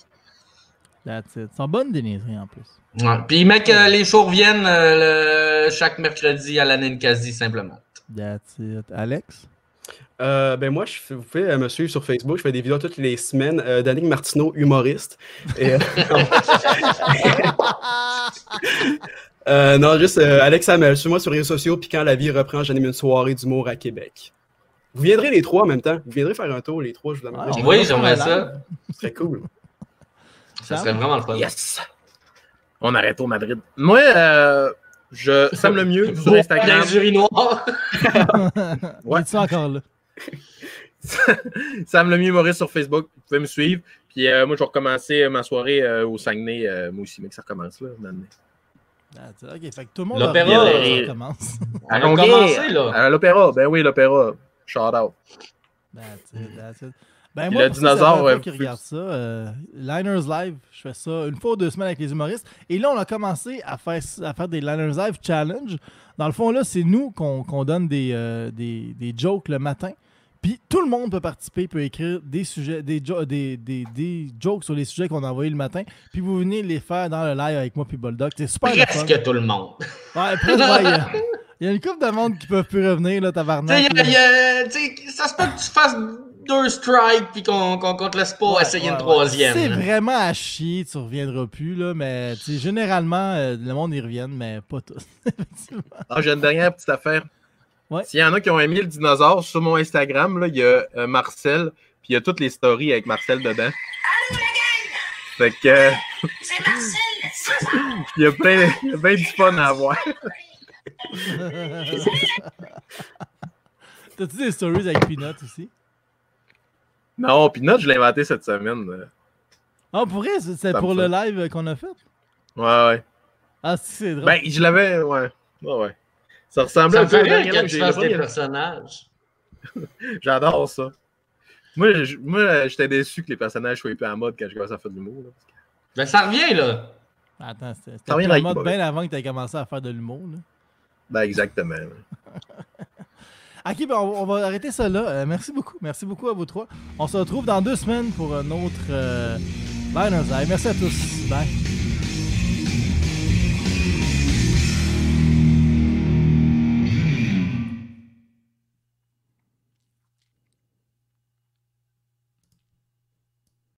That's it. C'est bonne déniserie en plus. Ouais. Puis, mec, euh, les shows reviennent euh, le- chaque mercredi à la Ninkasi, simplement. That's it. Alex? Euh, ben moi, je vous pouvez euh, me suivre sur Facebook. Je fais des vidéos toutes les semaines. Euh, Danick Martineau, humoriste. Et, euh, euh, non, juste euh, Alex Hamel. Suis-moi sur les réseaux sociaux. Puis quand la vie reprend, j'anime une soirée d'humour à Québec. Vous viendrez les trois en même temps. Vous viendrez faire un tour les trois, je vous demande. Oui, j'aimerais ça. Ce serait cool. Ça serait vraiment le fun. Yes! On arrête au Madrid. Moi, euh, je Sam le mieux sur Instagram. Les urinoirs. Ouais. Es-tu encore là? Sam le mieux Maurice sur Facebook. Vous pouvez me suivre. Puis euh, moi, je vais recommencer euh, ma soirée euh, au Saguenay. euh, moi aussi, mec, ça recommence là. maintenant. That's it. Ok, fait que tout le monde L'opéra, revient, euh, ça commence. À On a Longueuil, commencé, là. À l'opéra. Ben oui, l'opéra. Shout out. That's it, that's it. Ben moi, le dinosaure, ouais, qui plus- regarde ça, euh, Liners Live, je fais ça une fois ou deux semaines avec les humoristes. Et là, on a commencé à faire, à faire des Liners Live Challenge. Dans le fond, là, c'est nous qu'on donne des, euh, des, des jokes le matin. Puis tout le monde peut participer, peut écrire des sujets, des, jo- des, des, des jokes sur les sujets qu'on a envoyés le matin. Puis vous venez les faire dans le live avec moi puis Bulldog. C'est super. Presque tout le monde. Ouais, presque, ouais, il y a- Il y a une couple de monde qui peuvent plus revenir, là, tabarnak. y a- là. y a- tu sais, ça se peut que tu fasses deux strikes puis qu'on qu'on qu'on te laisse pas Ouais, essayer ouais, une troisième. C'est vraiment à chier, tu reviendras plus, là, mais tu sais, généralement, euh, le monde y revienne, mais pas tous. Effectivement. Ah, j'ai une dernière petite affaire. Ouais. S'il y en a qui ont aimé le dinosaure, sur mon Instagram, là, il y a euh, Marcel, puis il y a toutes les stories avec Marcel dedans. Fait que. euh, C'est Marcel! il y a plein, il y a plein de fun à avoir. T'as-tu des stories avec Peanut aussi? Non, puis Note, je l'ai inventé cette semaine. euh. Ah, pour vrai, c'est pour le fait. live qu'on a fait? Ouais, ouais. Ah, si, c'est drôle. Ben, je l'avais. Ouais. Ouais, ouais. Ça ressemblait Ça un me peu fait que que tu j'ai fasses des personnages. J'adore ça. Moi, j'étais déçu que les personnages soient plus à la mode quand je commençais à faire de l'humour. là. Ben, ça revient, là. Attends, c'était avec mode bien avant que tu aies commencé à faire de l'humour. là. Ben, exactement. Ok, ben on, va arrêter ça là. Euh, merci beaucoup. Merci beaucoup à vous trois. On se retrouve dans deux semaines pour un autre euh, Liners Live. Merci à tous. Bye.